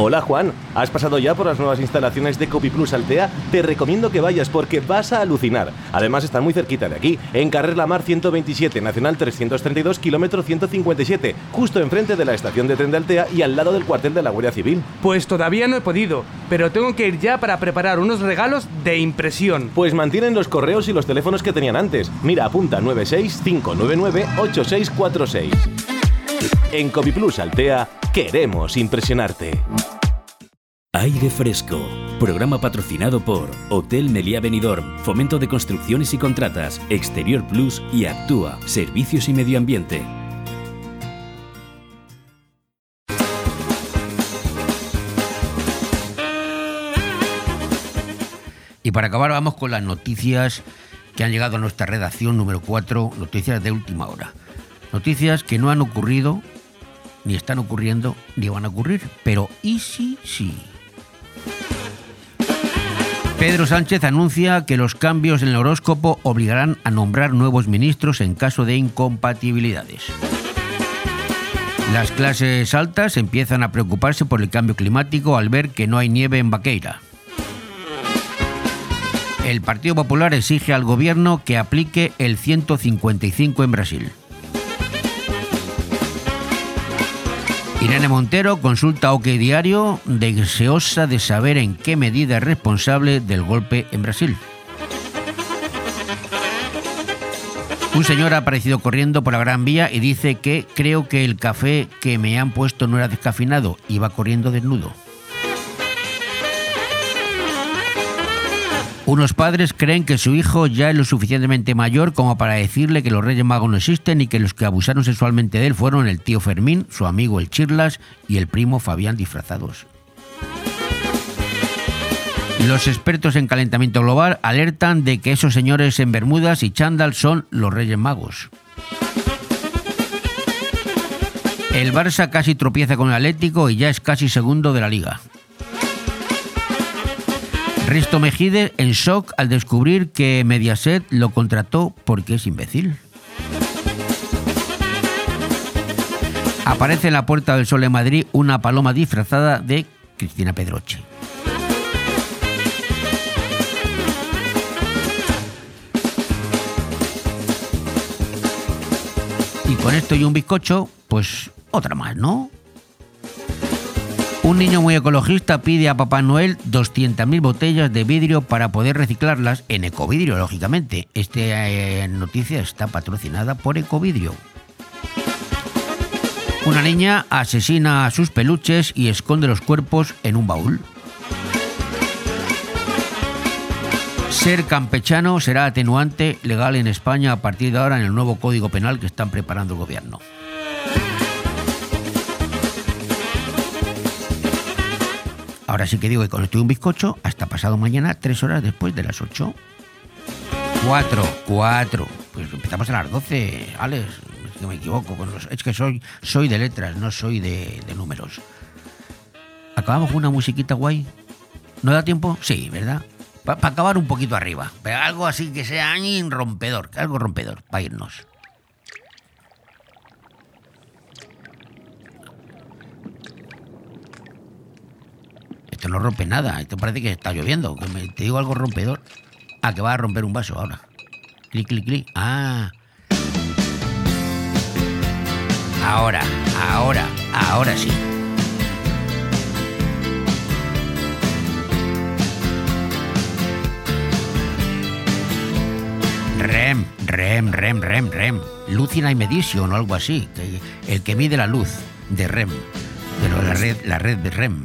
Hola Juan, ¿has pasado ya por las nuevas instalaciones de Copy Plus Altea? Te recomiendo que vayas porque vas a alucinar. Además están muy cerquita de aquí, en Carrer La Mar 127, Nacional 332, kilómetro 157, justo enfrente de la estación de tren de Altea y al lado del cuartel de la Guardia Civil. Pues todavía no he podido, pero tengo que ir ya para preparar unos regalos de impresión. Pues mantienen los correos y los teléfonos que tenían antes. Mira, apunta 965998646. En Copy Plus Altea queremos impresionarte. Aire Fresco. Programa patrocinado por Hotel Meliá Benidorm, Fomento de Construcciones y Contratas, Exterior Plus y Actúa, Servicios y Medio Ambiente. Y para acabar vamos con las noticias que han llegado a nuestra redacción número 4, noticias de última hora. Noticias que no han ocurrido, ni están ocurriendo, ni van a ocurrir, pero ¿y sí, sí? Pedro Sánchez anuncia que los cambios en el horóscopo obligarán a nombrar nuevos ministros en caso de incompatibilidades. Las clases altas empiezan a preocuparse por el cambio climático al ver que no hay nieve en Vaqueira. El Partido Popular exige al gobierno que aplique el 155 en Brasil. Irene Montero consulta OK Diario deseosa de saber en qué medida es responsable del golpe en Brasil. Un señor ha aparecido corriendo por la Gran Vía y dice que creo que el café que me han puesto no era descafeinado y va corriendo desnudo. Unos padres creen que su hijo ya es lo suficientemente mayor como para decirle que los Reyes Magos no existen y que los que abusaron sexualmente de él fueron el tío Fermín, su amigo el Chirlas y el primo Fabián disfrazados. Los expertos en calentamiento global alertan de que esos señores en Bermudas y chándal son los Reyes Magos. El Barça casi tropieza con el Atlético y ya es casi segundo de la liga. Risto Mejide en shock al descubrir que Mediaset lo contrató porque es imbécil. Aparece en la Puerta del Sol de Madrid una paloma disfrazada de Cristina Pedroche. Y con esto y un bizcocho, pues otra más, ¿no? Un niño muy ecologista pide a Papá Noel 200.000 botellas de vidrio para poder reciclarlas en Ecovidrio, lógicamente. Esta eh, noticia está patrocinada por Ecovidrio. Una niña asesina a sus peluches y esconde los cuerpos en un baúl. Ser campechano será atenuante legal en España a partir de ahora en el nuevo Código Penal que están preparando el gobierno. Ahora sí que digo que con esto y un bizcocho, hasta pasado mañana, tres horas después de las 8. Cuatro, cuatro. Pues empezamos a las 12, Alex. Es que me equivoco. Con los, es que soy, soy de letras, no soy de, de números. ¿Acabamos con una musiquita guay? ¿No da tiempo? Sí, ¿verdad? Para acabar un poquito arriba. Pero algo así que sea rompedor, algo rompedor, para irnos. Esto no rompe nada. Esto parece que está lloviendo. Que me- te digo algo rompedor. Ah, que va a romper un vaso ahora. Clic, clic, clic. Ah. Ahora, ahora, ahora sí. Rem, rem, rem, rem, rem. Lucina y Medition o algo así. el que mide la luz de rem. Pero la red, la red de rem.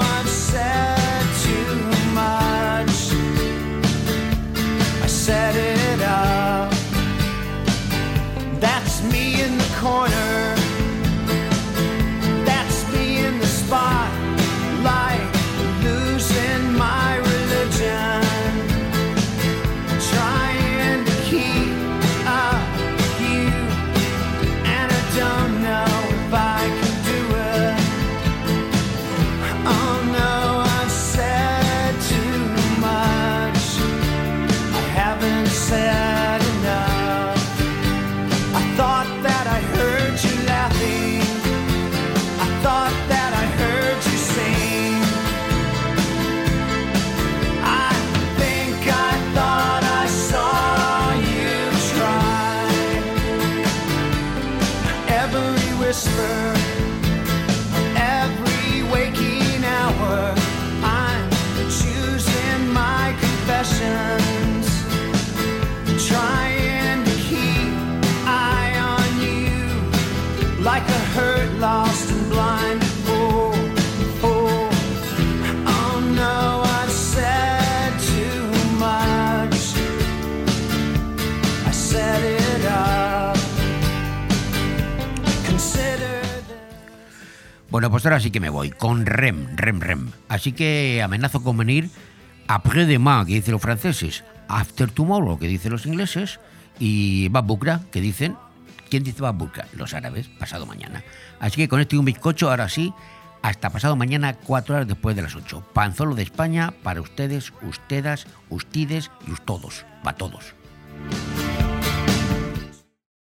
Bueno, pues ahora sí que me voy, con rem, rem, rem. Así que amenazo con venir après demain, que dicen los franceses, after tomorrow, que dicen los ingleses, y babukra, que dicen, ¿quién dice babukra? Los árabes, pasado mañana. Así que con esto y un bizcocho, ahora sí, hasta pasado mañana, cuatro horas después de las ocho. Panzolo de España, para ustedes, ustedes, ustides y todos, para todos.